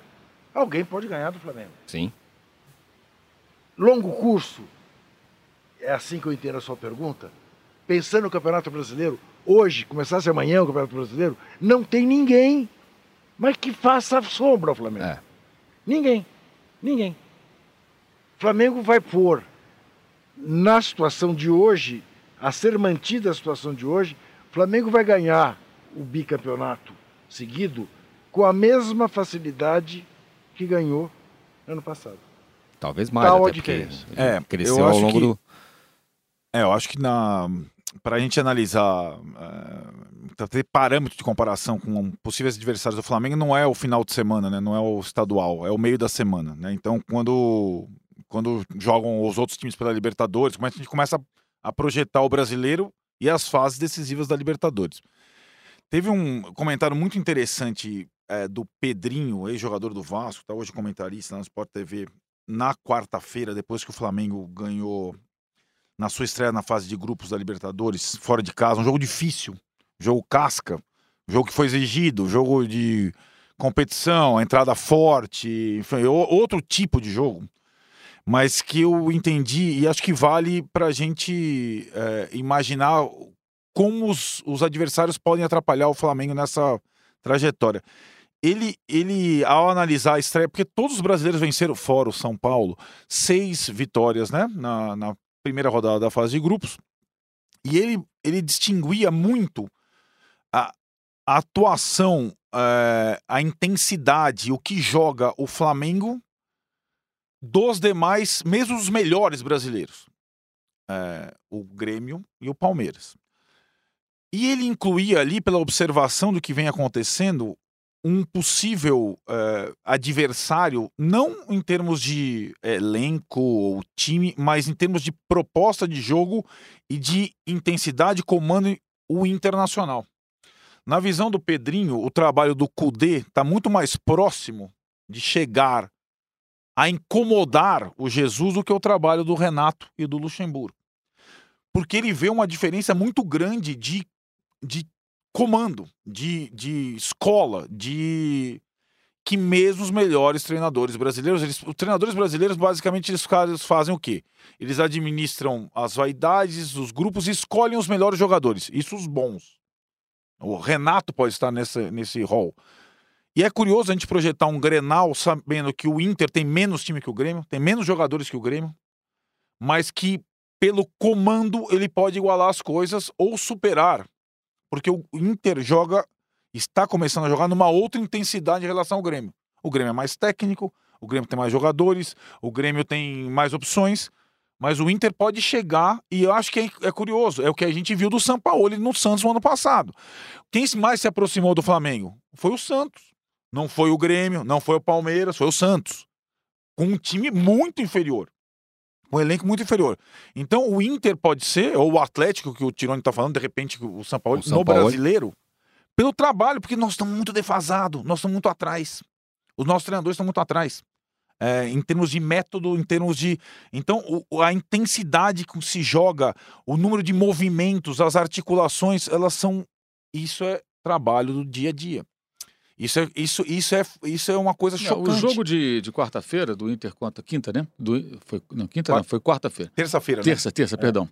S2: alguém pode ganhar do Flamengo.
S1: Sim
S2: longo curso, é assim que eu entendo a sua pergunta, pensando no Campeonato Brasileiro, hoje, começasse amanhã o Campeonato Brasileiro, não tem ninguém, mas que faça sombra ao Flamengo.
S1: É.
S2: Ninguém. Ninguém. O Flamengo vai pôr na situação de hoje, a ser mantida a situação de hoje, o Flamengo vai ganhar o bicampeonato seguido com a mesma facilidade que ganhou ano passado.
S1: Talvez mais,
S2: Tal
S1: até porque.
S3: É,
S1: cresceu
S3: eu
S1: ao longo
S3: que-
S1: do...
S3: É, eu acho que na para a gente analisar, uh, ter parâmetro de comparação com possíveis adversários do Flamengo, não é o final de semana, né? Não é o estadual, é o meio da semana, né? Então, quando quando jogam os outros times pela Libertadores, a gente começa a projetar o brasileiro e as fases decisivas da Libertadores. Teve um comentário muito interessante é, do Pedrinho, ex-jogador do Vasco, tá hoje comentarista na Sport TV, na quarta-feira, depois que o Flamengo ganhou na sua estreia na fase de grupos da Libertadores, fora de casa, um jogo difícil, jogo casca, jogo que foi exigido, jogo de competição, entrada forte, enfim, o- outro tipo de jogo, mas que eu entendi e acho que vale para a gente é, imaginar como os, os adversários podem atrapalhar o Flamengo nessa trajetória. Ele, ele, ao analisar a estreia, porque todos os brasileiros venceram fora o São Paulo, seis vitórias, né? Na, na primeira rodada da fase de grupos. E ele, ele distinguia muito a, a atuação, eh, a intensidade, o que joga o Flamengo dos demais, mesmo os melhores brasileiros. Eh, o Grêmio e o Palmeiras. E ele incluía ali, pela observação do que vem acontecendo, um possível eh, adversário, não em termos de elenco ou time, mas em termos de proposta de jogo e de intensidade, comando o internacional. Na visão do Pedrinho, o trabalho do Cudê está muito mais próximo de chegar a incomodar o Jesus do que o trabalho do Renato e do Luxemburgo. Porque ele vê uma diferença muito grande de, de comando, de, de escola, de que mesmo os melhores treinadores brasileiros, eles, os treinadores brasileiros basicamente eles, eles fazem o quê? Eles administram as vaidades, os grupos e escolhem os melhores jogadores, isso os bons. O Renato pode estar nessa, nesse rol. E é curioso a gente projetar um Grenal sabendo que o Inter tem menos time que o Grêmio, tem menos jogadores que o Grêmio, mas que pelo comando ele pode igualar as coisas ou superar porque o Inter joga, está começando a jogar numa outra intensidade em relação ao Grêmio. O Grêmio é mais técnico, o Grêmio tem mais jogadores, o Grêmio tem mais opções, mas o Inter pode chegar, e eu acho que é, é curioso, é o que a gente viu do São Paulo no Santos no ano passado. Quem mais se aproximou do Flamengo? Foi o Santos. Não foi o Grêmio, não foi o Palmeiras, foi o Santos. Com um time muito inferior. Um elenco muito inferior. Então o Inter pode ser, ou o Atlético, que o Tironi está falando, de repente, o São Paulo,
S1: O São
S3: no
S1: Paulo.
S3: brasileiro, pelo trabalho, porque nós estamos muito defasados, nós estamos muito atrás. Os nossos treinadores estão muito atrás. É, em termos de método, em termos de. Então, o- a intensidade que se joga, o número de movimentos, as articulações, elas são. Isso é trabalho do dia a dia. Isso é, isso, isso é, isso é uma coisa
S4: Não,
S3: chocante.
S4: o jogo de, de quarta-feira, do Inter contra quinta, né? Do, foi, não, quinta não,
S3: Quarta.
S4: foi quarta-feira.
S3: Terça-feira, né?
S4: Terça, terça, perdão.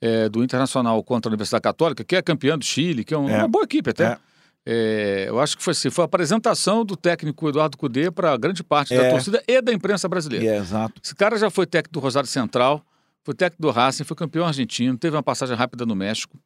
S4: É, do Internacional contra a Universidade Católica, que é campeã do Chile, que é, um-
S3: É.
S4: uma boa equipe até.
S3: É.
S4: É, eu acho que foi assim, foi a apresentação do técnico Eduardo Cudê para grande parte da
S3: É.
S4: torcida e da imprensa brasileira.
S3: É, exato.
S4: Esse cara já foi técnico do Rosário Central, foi técnico do Racing, foi campeão argentino, teve uma passagem rápida no México.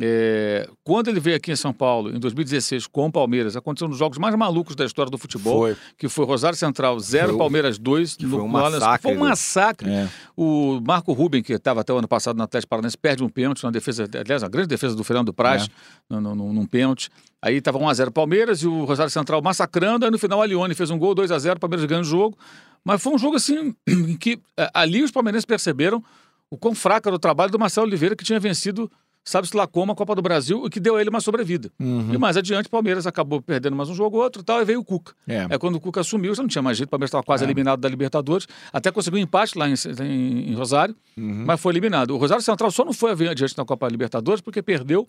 S4: É, quando ele veio aqui em São Paulo, em 2016, com o Palmeiras, aconteceu um dos jogos mais malucos da história do futebol,
S3: Foi.
S4: que foi Rosário Central 0,
S1: Foi o-
S4: Palmeiras 2.
S1: que foi um massacre
S4: Foi um massacre.
S3: É.
S4: O Marco Ruben, que estava até o ano passado no Atlético Paranaense, perde um pênalti, uma defesa, aliás, uma grande defesa do Fernando Praz,
S3: É.
S4: num, num, num pênalti. Aí estava 1x0 Palmeiras e o Rosário Central massacrando, aí no final a Lione fez um gol, 2x0, Palmeiras ganha o jogo. Mas foi um jogo assim, em que eh, ali os palmeirenses perceberam o quão fraco era o trabalho do Marcelo Oliveira, que tinha vencido, sabe-se lá como, a Copa do Brasil, e que deu a ele uma sobrevida.
S3: Uhum.
S4: E mais adiante, o Palmeiras acabou perdendo mais um jogo ou outro e tal, e veio o Cuca.
S3: É.
S4: É quando o Cuca assumiu, já não tinha mais jeito, o Palmeiras estava quase
S3: É.
S4: eliminado da Libertadores, até conseguiu um empate lá em, em- em Rosário,
S3: Uhum.
S4: mas foi eliminado. O Rosário Central só não foi adiante na Copa Libertadores porque perdeu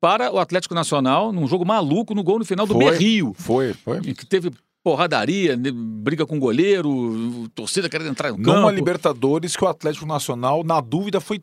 S4: para o Atlético Nacional num jogo maluco, no gol no final do
S3: Foi.
S4: Berrio,
S3: Foi, foi.
S4: em que teve porradaria, briga com o goleiro, torcida querendo entrar no campo.
S3: Libertadores que o Atlético Nacional, na dúvida, foi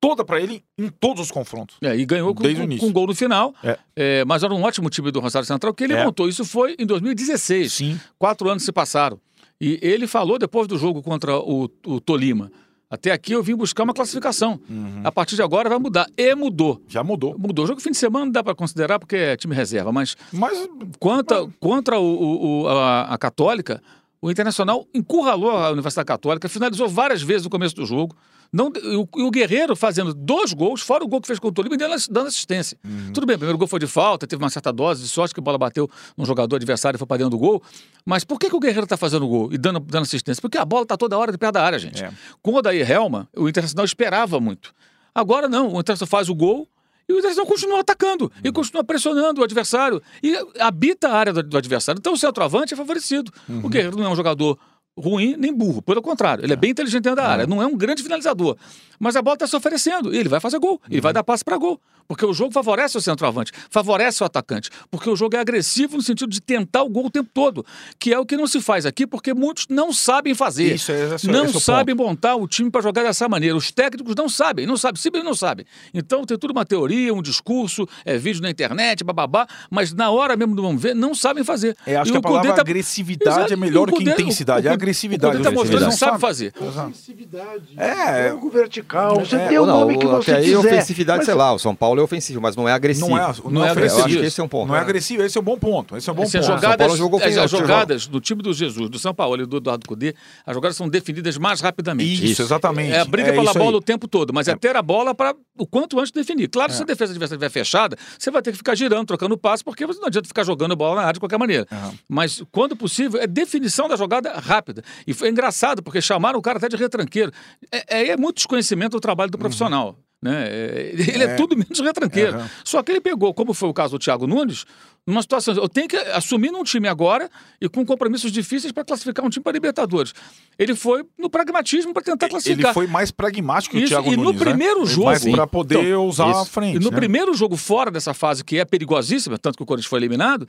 S3: toda para ele em todos os confrontos.
S4: É, e ganhou com, com, com gol no final.
S3: É.
S4: É, mas era um ótimo time do Rosário Central que ele
S3: É.
S4: montou. Isso foi em 2016.
S3: Sim.
S4: Quatro anos se passaram. E ele falou depois do jogo contra o, o Tolima. Até aqui eu vim buscar uma classificação.
S3: Uhum.
S4: A partir de agora vai mudar. E mudou.
S3: Já mudou.
S4: Mudou. O jogo fim de semana não dá para considerar porque é time reserva, mas
S3: Mas
S4: contra, contra o, o- o- a, a Católica, o Internacional encurralou a Universidade Católica, finalizou várias vezes no começo do jogo. Não, e, o, Guerreiro fazendo dois gols, fora o gol que fez contra o Tolima, e dando, assistência. Tudo bem, o primeiro gol foi de falta, teve uma certa dose de sorte que a bola bateu num jogador adversário e foi para dentro do gol. Mas por que, que o Guerreiro está fazendo gol e dando, dando assistência? Porque a bola está toda hora de perto da área, gente.
S3: É.
S4: Com o Odair Helma, o Internacional esperava muito. Agora não, o Internacional faz o gol e o Internacional continua atacando e continua pressionando o adversário e habita a área do, do adversário. Então o centroavante é favorecido. O Guerreiro não é um jogador ruim nem burro, pelo contrário, ele é bem inteligente dentro da área, não é um grande finalizador. Mas a bola está se oferecendo e ele vai fazer gol, ele vai dar passe para gol. Porque o jogo favorece o centroavante, favorece o atacante. Porque o jogo é agressivo no sentido de tentar o gol o tempo todo, que é o que não se faz aqui, porque muitos não sabem fazer.
S3: Isso, é- esse é-
S4: não
S3: esse é
S4: sabem montar o time para jogar dessa maneira. Os técnicos não sabem, não sabem, simplesmente não sabem. Então tem tudo uma teoria, um discurso, é vídeo na internet, bababá, mas na hora mesmo do vamos ver, não sabem fazer.
S3: é, acho
S4: E
S3: que a
S4: o Cudê
S3: palavra
S4: tá-
S3: agressividade
S4: Exato,
S3: é melhor
S4: o
S3: que
S4: Cudê-
S3: intensidade.
S4: o-
S3: é
S4: o-
S3: agressividade.
S4: O Cudê tá mostrando que não sabe fazer.
S2: Ofensividade.
S3: É.
S2: Jogo vertical. Você
S3: É,
S2: tem o nome que você
S1: até aí
S2: quiser.
S1: ofensividade,
S2: mas
S1: sei lá, o São Paulo é ofensivo, mas não é agressivo.
S3: Não é, não
S4: é
S3: é
S4: agressivo.
S1: Acho que esse é um ponto.
S3: Não é agressivo, esse é um bom ponto. Esse é um bom
S4: Assim, as
S3: ponto.
S1: São
S4: jogadas,
S1: Paulo jogou
S4: as,
S1: ofensivo,
S4: as
S1: jogou.
S4: jogadas do time do Jesus, do São Paulo e do Eduardo Cudê, as jogadas são definidas mais rapidamente.
S3: Isso,
S1: Isso.
S3: exatamente.
S4: É a briga pela
S3: isso aí.
S4: bola o tempo todo, mas é, ter a bola para o quanto antes definir. Claro, se a defesa adversária estiver fechada, você vai ter que ficar girando, trocando passe, porque você não adianta ficar jogando a bola na área de qualquer maneira. Mas, quando possível, é definição da jogada rápida. E foi engraçado, porque chamaram o cara até de retranqueiro. É, é, é muito desconhecimento do trabalho do profissional. Né? É, ele é. tudo menos retranqueiro.
S3: Uhum.
S4: Só que ele pegou, como foi o caso do Thiago Nunes, numa situação. Eu tenho que assumir num time agora e com compromissos difíceis para classificar um time para Libertadores. Ele foi no pragmatismo para tentar
S3: Ele
S4: classificar.
S3: foi mais pragmático que o Thiago
S4: e no
S3: Nunes, né?
S4: primeiro jogo-
S3: Mais
S4: Sim.
S3: para poder
S4: Então,
S3: usar
S1: isso.
S3: a frente.
S4: E no
S3: né?
S4: primeiro jogo fora dessa fase, que é perigosíssima, tanto que o Corinthians foi eliminado,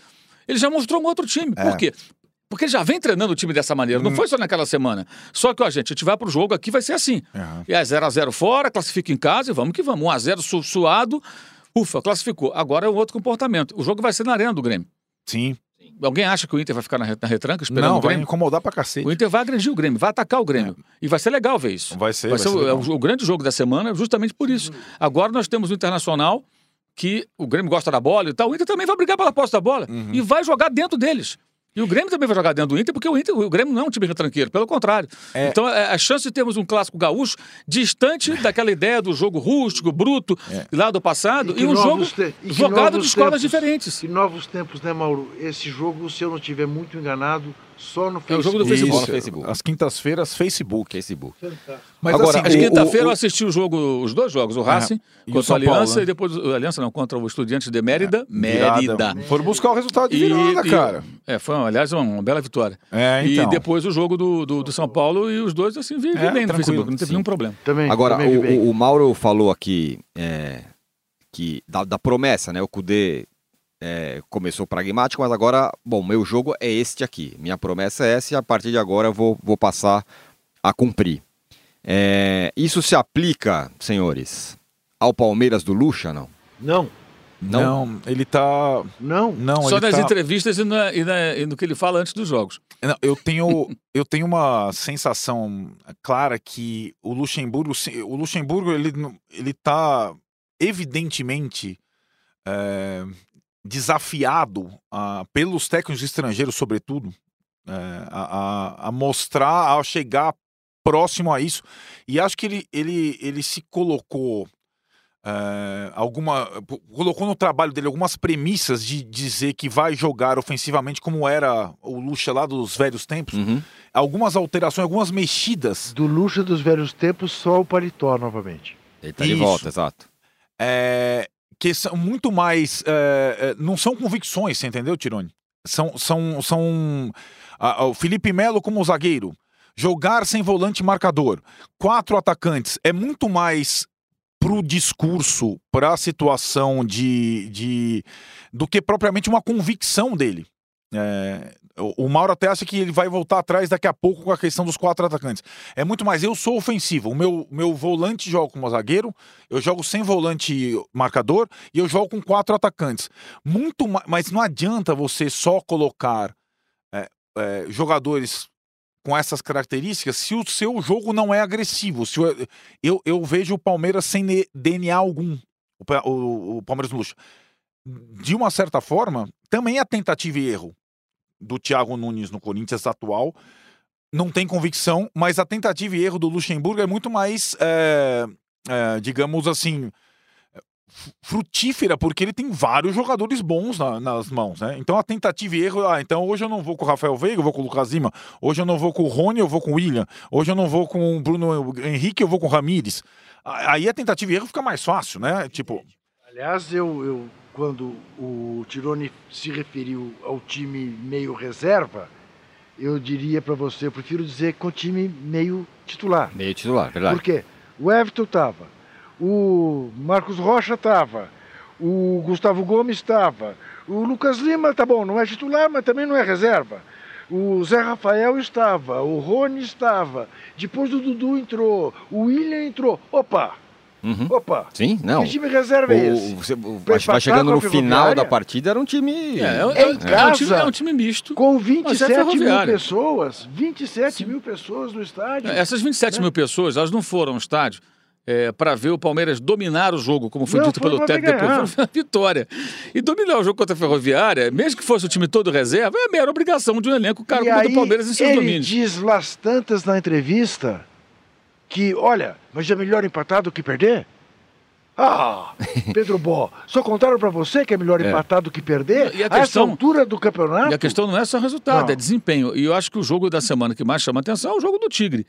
S4: ele já mostrou um outro time.
S3: É.
S4: Por quê? Porque ele já vem treinando o time dessa maneira.
S3: Hum.
S4: Não foi só naquela semana. Só que, ó, gente, a gente vai pro jogo aqui, vai ser assim. É 0x0 fora, classifica em casa e vamos que vamos. 1x0 su suado, ufa, classificou. Agora é um outro comportamento. O jogo vai ser na arena do Grêmio.
S3: Sim.
S4: Alguém acha que o Inter vai ficar na, na retranca esperando
S3: Não,
S4: o
S3: vai
S4: Grêmio?
S3: incomodar pra cacete.
S4: O Inter vai agredir o Grêmio, vai atacar o Grêmio. E vai ser legal ver isso.
S3: Vai ser,
S4: Vai
S3: vai
S4: ser,
S3: ser
S4: o, é o- o grande jogo da semana, justamente por isso. Agora nós temos o Internacional, que o Grêmio gosta da bola e tal. O Inter também vai brigar pela posse da bola
S3: Uhum.
S4: e vai jogar dentro deles. E o Grêmio também vai jogar dentro do Inter, porque o, Inter, o Grêmio não é um time retranqueiro, pelo contrário.
S3: É.
S4: Então, é, a chance de termos um clássico gaúcho distante daquela ideia do jogo rústico, bruto,
S3: É.
S4: lá do passado,
S2: E
S4: e, um jogo
S2: te- e
S4: jogado de escolas
S2: tempos.
S4: diferentes.
S2: Que novos tempos, né, Mauro? Esse jogo, se eu não estiver muito enganado, só no
S4: É o jogo do
S2: Facebook.
S4: Facebook.
S1: No Facebook.
S3: Às quintas-feiras, Facebook.
S1: Facebook.
S3: Mas
S1: Agora,
S3: assim,
S1: o-
S4: quinta-feira
S1: o-
S4: eu assisti o jogo, os dois jogos, o Racing
S3: E o
S4: contra
S3: São
S4: a Aliança
S3: Paulo, né?
S4: e depois o Aliança não, contra o Estudiantes de Mérida.
S3: virada.
S4: Mérida.
S3: Foram buscar o resultado de virada,
S4: e-
S3: cara.
S4: É, foi, aliás, uma, uma bela vitória.
S3: É, então.
S4: E depois o jogo do, do, do São Paulo e os dois, assim, vi, vi
S3: É,
S4: bem no Facebook, não teve
S3: sim.
S4: nenhum problema.
S2: Também,
S1: Agora,
S2: também
S1: o, o- o Mauro falou aqui é, que da, da promessa, né? O Cudê é, começou pragmático, mas agora, bom, meu jogo é este aqui. Minha promessa é essa e a partir de agora eu vou, vou passar a cumprir. É, isso se aplica, senhores, ao Palmeiras do Lucha, não?
S2: Não,
S3: Não, ele tá.
S2: não.
S3: Não,
S4: Só
S3: ele
S4: nas
S3: tá...
S4: entrevistas e, na- e na- e no que ele fala antes dos jogos.
S3: Não, eu tenho, eu tenho uma sensação clara que o Luxemburgo, o Luxemburgo ele, não- ele tá evidentemente é, desafiado ah, pelos técnicos estrangeiros, sobretudo, é, a, a- mostrar, a chegar próximo a isso. E acho que ele, ele, ele se colocou é, alguma colocou no trabalho dele algumas premissas de dizer que vai jogar ofensivamente como era o Lucha lá dos velhos tempos,
S1: Uhum.
S3: algumas alterações, algumas mexidas
S2: Do luxo dos velhos tempos, só o paletó novamente.
S1: Ele tá de volta, exato.
S3: é, que são muito mais é, não são convicções, você entendeu, Tirone? São são são a- o Felipe Melo como zagueiro, jogar sem volante marcador, quatro atacantes é muito mais pro discurso, para a situação de, de do que propriamente uma convicção dele. É, o, Mauro até acha que ele vai voltar atrás daqui a pouco com a questão dos quatro atacantes. É muito mais, eu sou ofensivo. O meu, meu volante joga como zagueiro, eu jogo sem volante marcador e eu jogo com quatro atacantes. Muito ma- Mas não adianta você só colocar é, é, jogadores com essas características se o seu jogo não é agressivo. Se o- eu, eu vejo o Palmeiras sem DNA algum. O, o- o Palmeiras no Lucha. De uma certa forma, também é tentativa e erro do Thiago Nunes no Corinthians atual. Não tem convicção, mas a tentativa e erro do Luxemburgo é muito mais, é, é, digamos assim, frutífera, porque ele tem vários jogadores bons na- nas mãos, né? Então a tentativa e erro, ah, então hoje eu não vou com o Rafael Veiga, eu vou com o Lucas Lima, hoje eu não vou com o Rony, eu vou com o William, hoje eu não vou com o Bruno Henrique, eu vou com o Ramires. Aí a tentativa e erro fica mais fácil, né? Tipo,
S2: Aliás, eu, eu quando o Tirone se referiu ao time meio reserva, eu diria para você, eu prefiro dizer com o time meio titular.
S1: Meio titular, verdade.
S2: Por quê? O Everton estava, o Marcos Rocha estava, o Gustavo Gomes estava, o Lucas Lima, tá bom, não é titular, mas também não é reserva. O Zé Rafael estava, o Rony estava, depois o Dudu entrou, o William entrou. Opa,
S1: Uhum.
S2: opa,
S1: Sim, não.
S2: que time reserva é esse?
S1: você, vai chegando
S2: a
S1: no final da partida, era um time.
S4: É, é,
S2: Em
S4: é, é um
S2: casa.
S4: time, é um time misto.
S2: Com
S4: Mas é
S2: 27 mil pessoas, 27 mil pessoas no estádio.
S4: Essas 27
S2: Né?
S4: mil pessoas, elas não foram ao estádio para ver o Palmeiras dominar o jogo, como foi
S2: Não,
S4: dito
S2: foram
S4: pelo técnico depois. Foi uma vitória. E dominar o jogo contra a Ferroviária, mesmo que fosse o time todo reserva, é mera obrigação de um elenco caro do Palmeiras em seus
S2: ele
S4: domínios.
S2: diz las tantas na entrevista que, olha, mas é melhor empatar do que perder? Ah, Pedro Bó, só contaram pra você que é melhor
S1: É.
S2: empatar do que perder?
S4: E a
S2: a
S4: questão-
S2: altura do campeonato?
S4: E a questão não é só resultado,
S2: Não.
S4: é desempenho. E eu acho que o jogo da semana que mais chama atenção é o jogo do Tigre.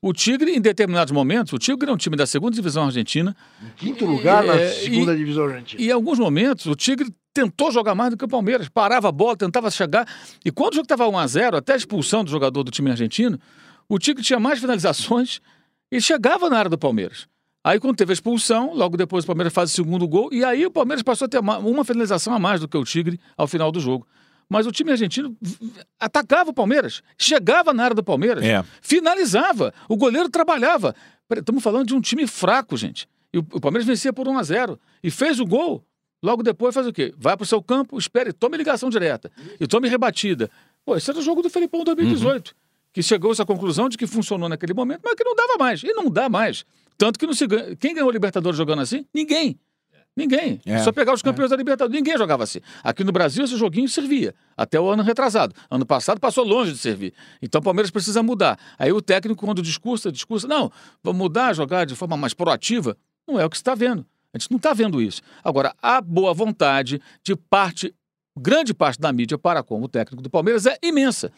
S4: O Tigre, em determinados momentos, o Tigre é um time da segunda divisão argentina,
S2: Quinto lugar na
S4: É,
S2: segunda
S4: e-
S2: divisão argentina.
S4: E em alguns momentos o Tigre tentou jogar mais do que o Palmeiras, parava a bola, tentava chegar. E quando o jogo estava 1 a 0 até a expulsão do jogador do time argentino, o Tigre tinha mais finalizações e chegava na área do Palmeiras. Aí quando teve a expulsão, logo depois o Palmeiras faz o segundo gol, e aí o Palmeiras passou a ter ma- uma finalização a mais do que o Tigre ao final do jogo. Mas o time argentino atacava o Palmeiras, chegava na área do Palmeiras,
S3: É.
S4: finalizava, o goleiro trabalhava. Estamos falando de um time fraco, gente. E o, o Palmeiras vencia por 1 a 0 e fez o gol. Logo depois faz o quê? Vai pro seu campo, espere, tome ligação direta e tome rebatida. Pô, esse era o jogo do Felipão 2018, que chegou a essa conclusão de que funcionou naquele momento, mas que não dava mais. E não dá mais. Tanto que não se ganha. Quem ganhou o Libertadores jogando assim? Ninguém. Ninguém.
S3: É.
S4: Só pegar os campeões da Libertadores. Ninguém jogava assim. Aqui no Brasil, esse joguinho servia. Até o ano retrasado. Ano passado passou longe de servir. Então o Palmeiras precisa mudar. Aí o técnico, quando discursa, discursa, não, vamos mudar, jogar de forma mais proativa. Não é o que se está vendo. A gente não está vendo isso. Agora, a boa vontade de parte, grande parte da mídia para com o técnico do Palmeiras é imensa.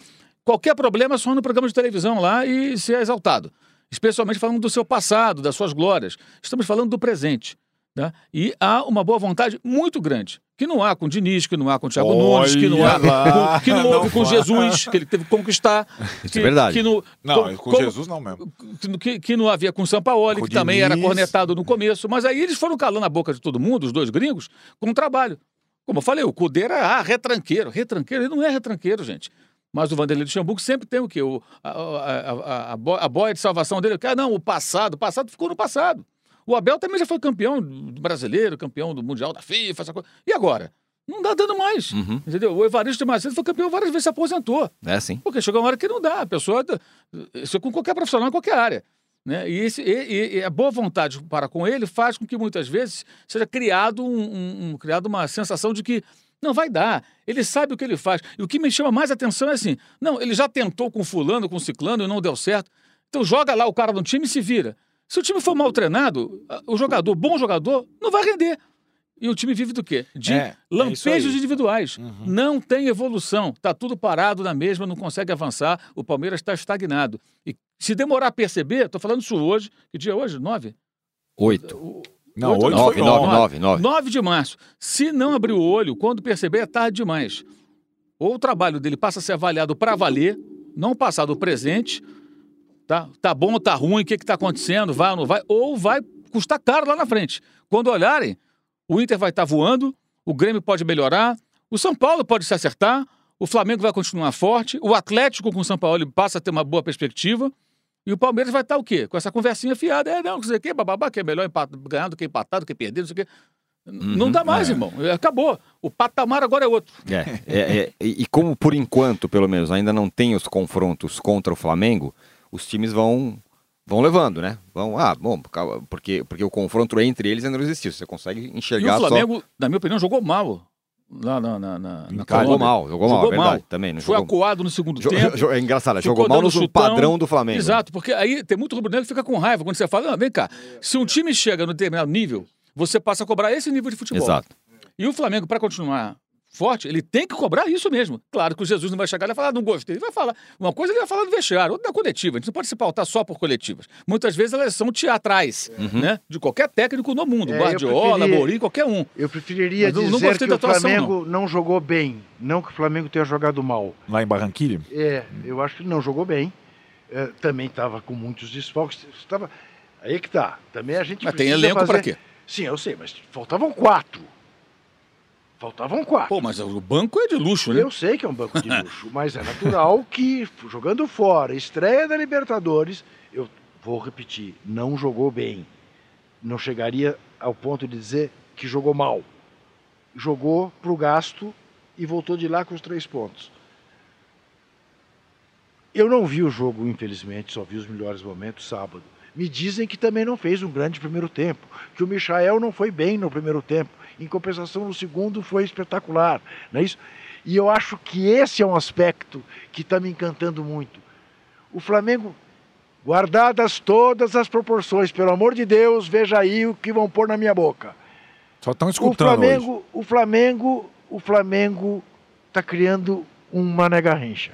S4: Qualquer problema é só no programa de televisão lá e ser exaltado. Especialmente falando do seu passado, das suas glórias. Estamos falando do presente. Né? E há uma boa vontade muito grande. Que não há com o Diniz, que não há com o Thiago Nunes, que não há
S3: Olha lá.
S4: com, que não
S3: Não
S4: houve com
S3: fala.
S4: Jesus, que ele teve que conquistar.
S1: Isso
S4: que,
S1: é verdade.
S4: Que no,
S3: Não,
S4: com-
S3: com
S4: como-
S3: Jesus não mesmo.
S4: que- que, não havia com o Sampaoli,
S3: Com
S4: que também era
S3: Diniz.
S4: cornetado no começo. Mas aí eles foram calando a boca de todo mundo, os dois gringos, com o trabalho. Como eu falei, o Cudê era ah, retranqueiro. Retranqueiro, ele não é retranqueiro, gente. Mas o Vanderlei Luxemburgo sempre tem o quê? O, a, a, a, a, bo- a boia de salvação dele. Ah, não, o passado. O passado ficou no passado. O Abel também já foi campeão do brasileiro, campeão do Mundial da FIFA, essa coisa. E agora? Não dá dando mais.
S1: Uhum.
S4: Entendeu? O Evaristo de Macedo foi campeão várias vezes, se aposentou.
S1: É sim.
S4: Porque chegou uma hora que não dá. A pessoa. Isso é com qualquer profissional, em qualquer área. Né? E, esse, e- e a boa vontade para com ele faz com que muitas vezes seja criado, um, um- um- criado uma sensação de que não vai dar. Ele sabe o que ele faz. E o que me chama mais atenção é assim: não, ele já tentou com fulano, com ciclano e não deu certo. Então joga lá o cara no time e se vira. Se o time for mal treinado, o jogador, bom jogador, não vai render. E o time vive do quê? De
S3: É, é
S4: lampejos
S3: aí.
S4: individuais. Não tem evolução. Está tudo parado na mesma, não consegue avançar. O Palmeiras está estagnado. E se demorar a perceber, estou falando isso hoje. Que dia é hoje? Nove?
S1: Oito.
S3: Não,
S4: Oito,
S3: hoje
S1: Nove,
S3: foi
S1: nove,
S3: ontem.
S1: nove, nove.
S4: 9 de março. Se não abrir o olho, quando perceber, é tarde demais. Ou o trabalho dele passa a ser avaliado para valer, não passar do presente, tá? Tá bom ou tá ruim, o que que tá acontecendo, vai ou não vai, ou vai custar caro lá na frente. Quando olharem, o Inter vai estar voando, o Grêmio pode melhorar, o São Paulo pode se acertar, o Flamengo vai continuar forte, o Atlético com o São Paulo passa a ter uma boa perspectiva. E o Palmeiras vai estar o quê? Com essa conversinha fiada. É, não, não sei o quê, bababá, que é melhor ganhar do que empatar, do que perder, não sei o quê. Uhum, não dá mais, é. irmão. Acabou. O patamar agora é outro.
S1: É, é, é, e como por enquanto, pelo menos, ainda não tem os confrontos contra o Flamengo, os times vão vão levando, né? Vão, ah, bom, porque, porque o confronto entre eles ainda não existiu. Você consegue enxergar.
S4: E o Flamengo,
S1: só...
S4: na minha opinião, jogou mal. Lá na, na, na, na
S1: jogou mal, jogou, mal, jogou mal. Também, não
S4: Foi
S1: jogou...
S4: acuado no segundo tempo.
S1: É engraçado, jogou mal no chutão. padrão do Flamengo.
S4: Exato, porque aí tem muito rubro-negro que fica com raiva quando você fala, ah, vem cá, se um time chega no determinado nível, você passa a cobrar esse nível de futebol.
S1: Exato.
S4: E o Flamengo, para continuar forte, ele tem que cobrar isso mesmo. Claro que o Jesus não vai chegar e falar, ah, não gostei. Ele vai falar. Uma coisa ele vai falar do vestiário, outra da coletiva. A gente não pode se pautar só por coletivas. Muitas vezes elas são teatrais, uhum. né? De qualquer técnico no mundo. É, Guardiola, Mourinho, qualquer um.
S2: Eu preferiria Mas dizer não que o Flamengo não. não. jogou bem. Não que o Flamengo tenha jogado mal.
S3: Lá em Barranquilha?
S2: É, eu acho que não jogou bem. É, também estava com muitos desfalques. Estava... Aí que tá. Também a gente
S4: Mas tem elenco
S2: fazer...
S4: para quê?
S2: Sim, eu sei, mas faltavam quatro. Faltavam quatro.
S4: Pô, mas o banco é de luxo, né?
S2: Eu sei que é um banco de luxo, mas é natural que, jogando fora, estreia da Libertadores, eu vou repetir, não jogou bem. Não chegaria ao ponto de dizer que jogou mal. Jogou pro gasto e voltou de lá com os três pontos. Eu não vi o jogo, infelizmente, só vi os melhores momentos sábado. Me dizem que também não fez um grande primeiro tempo, que o Michael não foi bem no primeiro tempo. Em compensação, no segundo foi espetacular, não é isso? E eu acho que esse é um aspecto que está me encantando muito. O Flamengo, guardadas todas as proporções, pelo amor de Deus, veja aí o que vão pôr na minha boca.
S3: Só estão escutando.
S2: O Flamengo,
S3: hoje.
S2: o Flamengo, o Flamengo está criando uma nega rincha.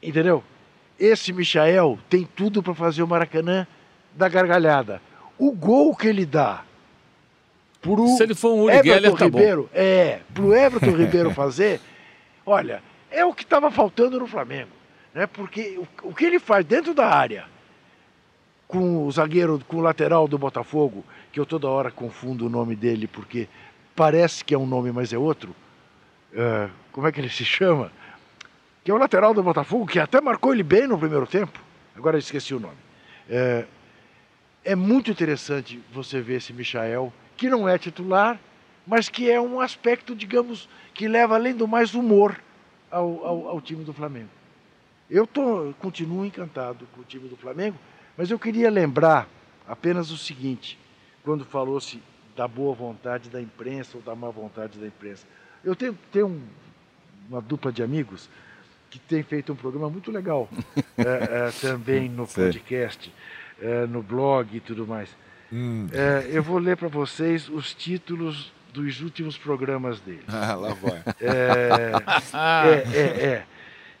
S2: Entendeu? Esse Michael tem tudo para fazer o Maracanã da gargalhada. O gol que ele dá pro
S4: Se ele for um Uri Geller, tá
S2: Ribeiro, bom. é, pro Everton Ribeiro fazer, olha, é o que estava faltando no Flamengo, né? Porque o, o, que ele faz dentro da área com o zagueiro, com o lateral do Botafogo, que eu toda hora confundo o nome dele porque parece que é um nome, mas é outro. Uh, como é que ele se chama? que é o lateral do Botafogo, que até marcou ele bem no primeiro tempo. Agora eu esqueci o nome. É, é muito interessante você ver esse Michael, que não é titular, mas que é um aspecto, digamos, que leva além do mais humor ao, ao, ao time do Flamengo. Eu tô, continuo encantado com o time do Flamengo, mas eu queria lembrar apenas o seguinte, quando falou-se da boa vontade da imprensa ou da má vontade da imprensa. Eu tenho, tenho um, uma dupla de amigos que tem feito um programa muito legal é, é, também no podcast, é, no blog e tudo mais. Hum. É, eu vou ler para vocês os títulos dos últimos programas dele.
S3: Ah, lá vai.
S2: É, é, é, é.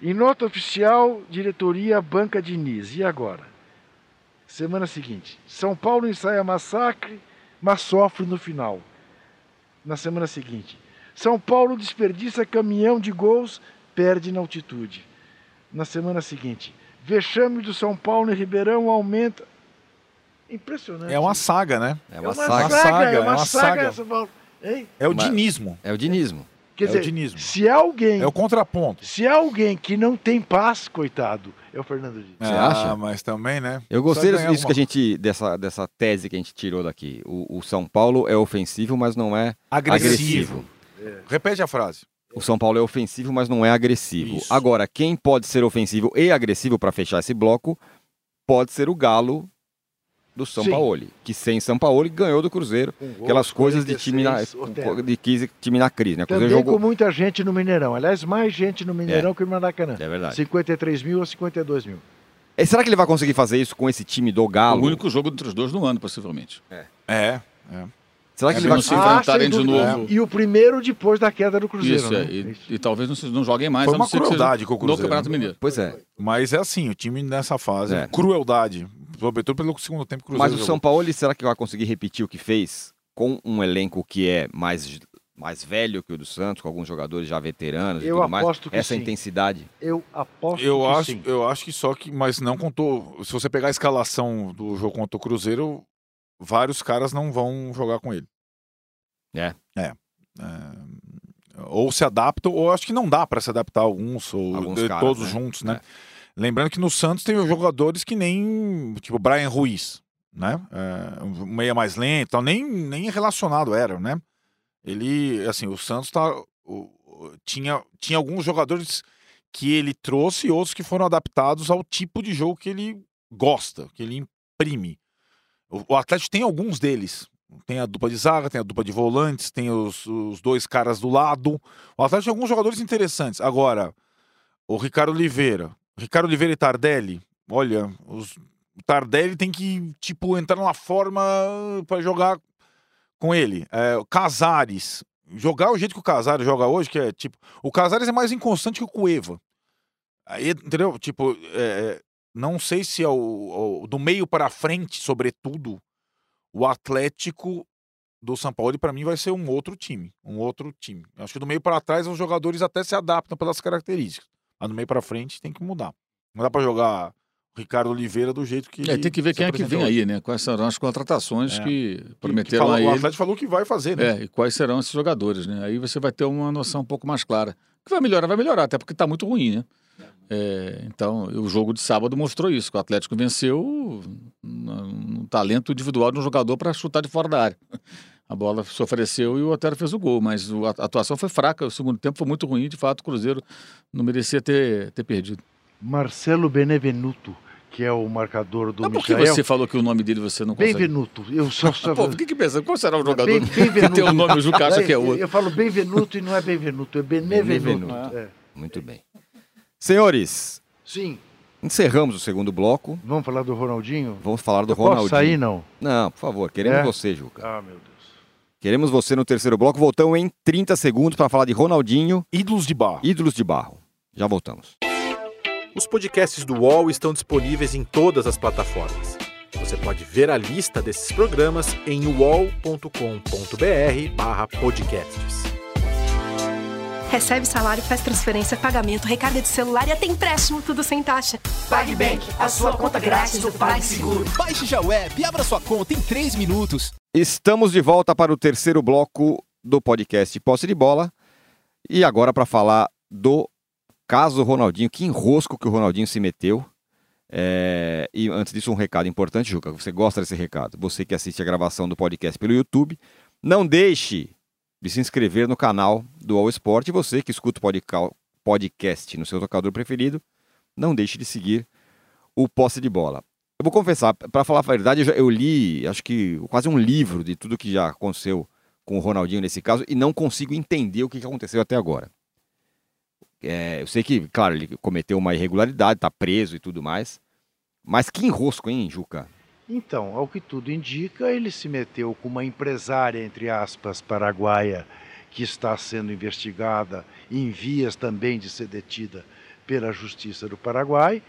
S2: Em nota oficial, diretoria Banca Diniz. E agora? Semana seguinte. São Paulo ensaia massacre, mas sofre no final. Na semana seguinte. São Paulo desperdiça caminhão de gols perde na altitude. Na semana seguinte, vexame do São Paulo em Ribeirão aumenta. Impressionante.
S3: É uma saga, né?
S2: É uma, é uma saga, saga, É uma, é uma saga.
S3: saga. É o dinismo.
S1: É o dinismo.
S2: Quer é dizer, o dinismo. se alguém.
S3: É o contraponto.
S2: Se alguém que não tem paz, coitado, é o Fernando Diniz.
S3: Você ah, acha? mas também, né?
S1: Eu gostei disso que a gente. Dessa, dessa tese que a gente tirou daqui. O, o São Paulo é ofensivo, mas não é agressivo. agressivo.
S3: É. Repete a frase.
S1: O São Paulo é ofensivo, mas não é agressivo. Isso. Agora, quem pode ser ofensivo e agressivo para fechar esse bloco pode ser o Galo do São Paulo, que sem São Paulo ganhou do Cruzeiro. Um aquelas coisas de time na, de time na crise. Né?
S2: Também jogou... com muita gente no Mineirão. Aliás, mais gente no Mineirão é. que no Maracanã.
S1: É verdade.
S2: 53 mil a 52 mil.
S1: E será que ele vai conseguir fazer isso com esse time do Galo?
S4: O único jogo entre os dois no ano, possivelmente.
S3: É. É. é.
S1: Será que é, eles vão se enfrentarem
S2: ah,
S1: de novo?
S2: E o primeiro depois da queda do Cruzeiro.
S4: Isso,
S2: né?
S4: é. e, e, talvez não, não joguem mais.
S3: Foi uma crueldade com o Cruzeiro.
S4: No Campeonato Mineiro.
S1: Pois é.
S3: Mas é assim, o time nessa fase, é. crueldade. Sobretudo pelo segundo tempo
S1: Cruzeiro. Mas o jogou. São Paulo, será que vai conseguir repetir o que fez com um elenco que é mais mais velho que o do Santos, com alguns jogadores já veteranos
S2: eu
S1: e tudo mais.
S2: Que
S1: Essa
S2: sim.
S1: intensidade.
S2: Eu aposto
S3: eu
S2: que
S3: acho,
S2: sim.
S3: Eu acho que só que, mas não contou. Se você pegar a escalação do jogo contra o Cruzeiro, vários caras não vão jogar com ele.
S1: É.
S3: É. é ou se adaptam, ou acho que não dá para se adaptar alguns, ou
S1: Alguns
S3: de-
S1: caras,
S3: todos
S1: né?
S3: juntos, né?
S1: É.
S3: Lembrando que no Santos tem jogadores que nem, tipo, Brian Ruiz, né? É, meia mais lento, tal, nem, nem relacionado era, né? Ele, assim, o Santos tá, o- tinha, tinha alguns jogadores que ele trouxe e outros que foram adaptados ao tipo de jogo que ele gosta, que ele imprime. O, o Atlético tem alguns deles. Tem a dupla de zaga, tem a dupla de volantes, tem os, os dois caras do lado. O Atlético tem alguns jogadores interessantes. Agora, o Ricardo Oliveira. Ricardo Oliveira e Tardelli. Olha, os, o Tardelli tem que, tipo, entrar numa forma para jogar com ele. É, Casares. Jogar o jeito que o Casares joga hoje, que é tipo. O Casares é mais inconstante que o Cueva. Aí, entendeu? Tipo, é, não sei se é o, o- do meio para frente, sobretudo, o Atlético do São Paulo, para mim, vai ser um outro time. Um outro time. Acho que do meio para trás, os jogadores até se adaptam pelas características. Mas do meio para frente tem que mudar. Não dá para jogar o Ricardo Oliveira do jeito que.
S4: É, tem que ver quem é que vem aí, né? Quais serão as contratações
S3: É.
S4: que
S3: Que- que
S4: prometeram
S3: falou- O. Atlético falou que vai fazer, né?
S4: É, e quais serão esses jogadores, né? Aí você vai ter uma noção um pouco mais clara. Que vai melhorar, vai melhorar, até porque está muito ruim, né? É, então, o jogo de sábado mostrou isso, que o Atlético venceu um, um talento individual de um jogador para chutar de fora da área. A bola se ofereceu e o Otero fez o gol, mas a atuação foi fraca, o segundo tempo foi muito ruim, de fato o Cruzeiro não merecia ter, ter perdido.
S2: Marcelo Benevenuto, que é o marcador do
S4: Mas por que
S2: Michael.
S4: você falou que o nome dele você não consegue?
S2: Benvenuto. Eu só, só...
S4: Pô, por que que pensa? Qual será o jogador
S2: Bem-
S4: que tem o nome e o Juca acha que é
S2: Eu-
S4: outro?
S2: Eu falo Benvenuto e não é Benvenuto, é Benevenuto.
S1: Benevenuto.
S2: É.
S1: Muito bem. Senhores,
S2: Sim,
S1: encerramos o segundo bloco.
S2: vamos falar do Ronaldinho?
S1: Vamos falar do
S2: Eu posso
S1: Ronaldinho.
S2: sair, não?
S1: Não, por favor, queremos
S2: É?
S1: você, Juca.
S2: Ah, meu Deus.
S1: Queremos você no terceiro bloco. Voltamos em 30 segundos para falar de Ronaldinho,
S3: Ídolos de barro.
S1: ídolos de barro. Já voltamos.
S5: Os podcasts do UOL estão disponíveis em todas as plataformas. Você pode ver a lista desses programas em uol.com.br barra podcasts.
S6: Recebe salário, faz transferência, pagamento, recarga de celular e até empréstimo, tudo sem taxa.
S7: PagBank, a sua conta grátis do PagSeguro.
S8: Baixe já o app e abra sua conta em 3 minutos.
S1: Estamos de volta para o terceiro bloco do podcast Posse de Bola. E agora para falar do caso Ronaldinho. Que enrosco que o Ronaldinho se meteu. É, E antes disso, um recado importante, Juca. Você gosta desse recado? Você que assiste a gravação do podcast pelo YouTube, não deixe de se inscrever no canal do All Sport. E você que escuta o podca- podcast no seu tocador preferido, não deixe de seguir o Posse de Bola. Eu vou confessar, para falar a verdade, eu, já- eu li, acho que quase um livro de tudo que já aconteceu com o Ronaldinho nesse caso e não consigo entender o que que aconteceu até agora. É, eu sei que, claro, ele cometeu uma irregularidade, está preso e tudo mais. Mas que enrosco, hein, Juca?
S2: Então, ao que tudo indica, ele se meteu com uma empresária, entre aspas, paraguaia, que está sendo investigada em vias também de ser detida pela Justiça do Paraguai.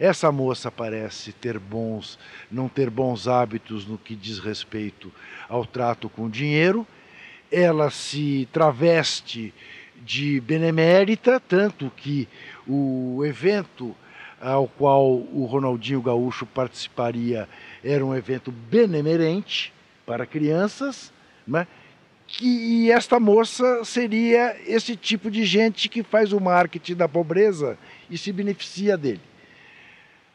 S2: Essa moça parece ter bons, não ter bons hábitos no que diz respeito ao trato com dinheiro. Ela se traveste de benemérita, tanto que o evento ao qual o Ronaldinho Gaúcho participaria era um evento benemerente para crianças, né? Que esta moça seria esse tipo de gente que faz o marketing da pobreza e se beneficia dele.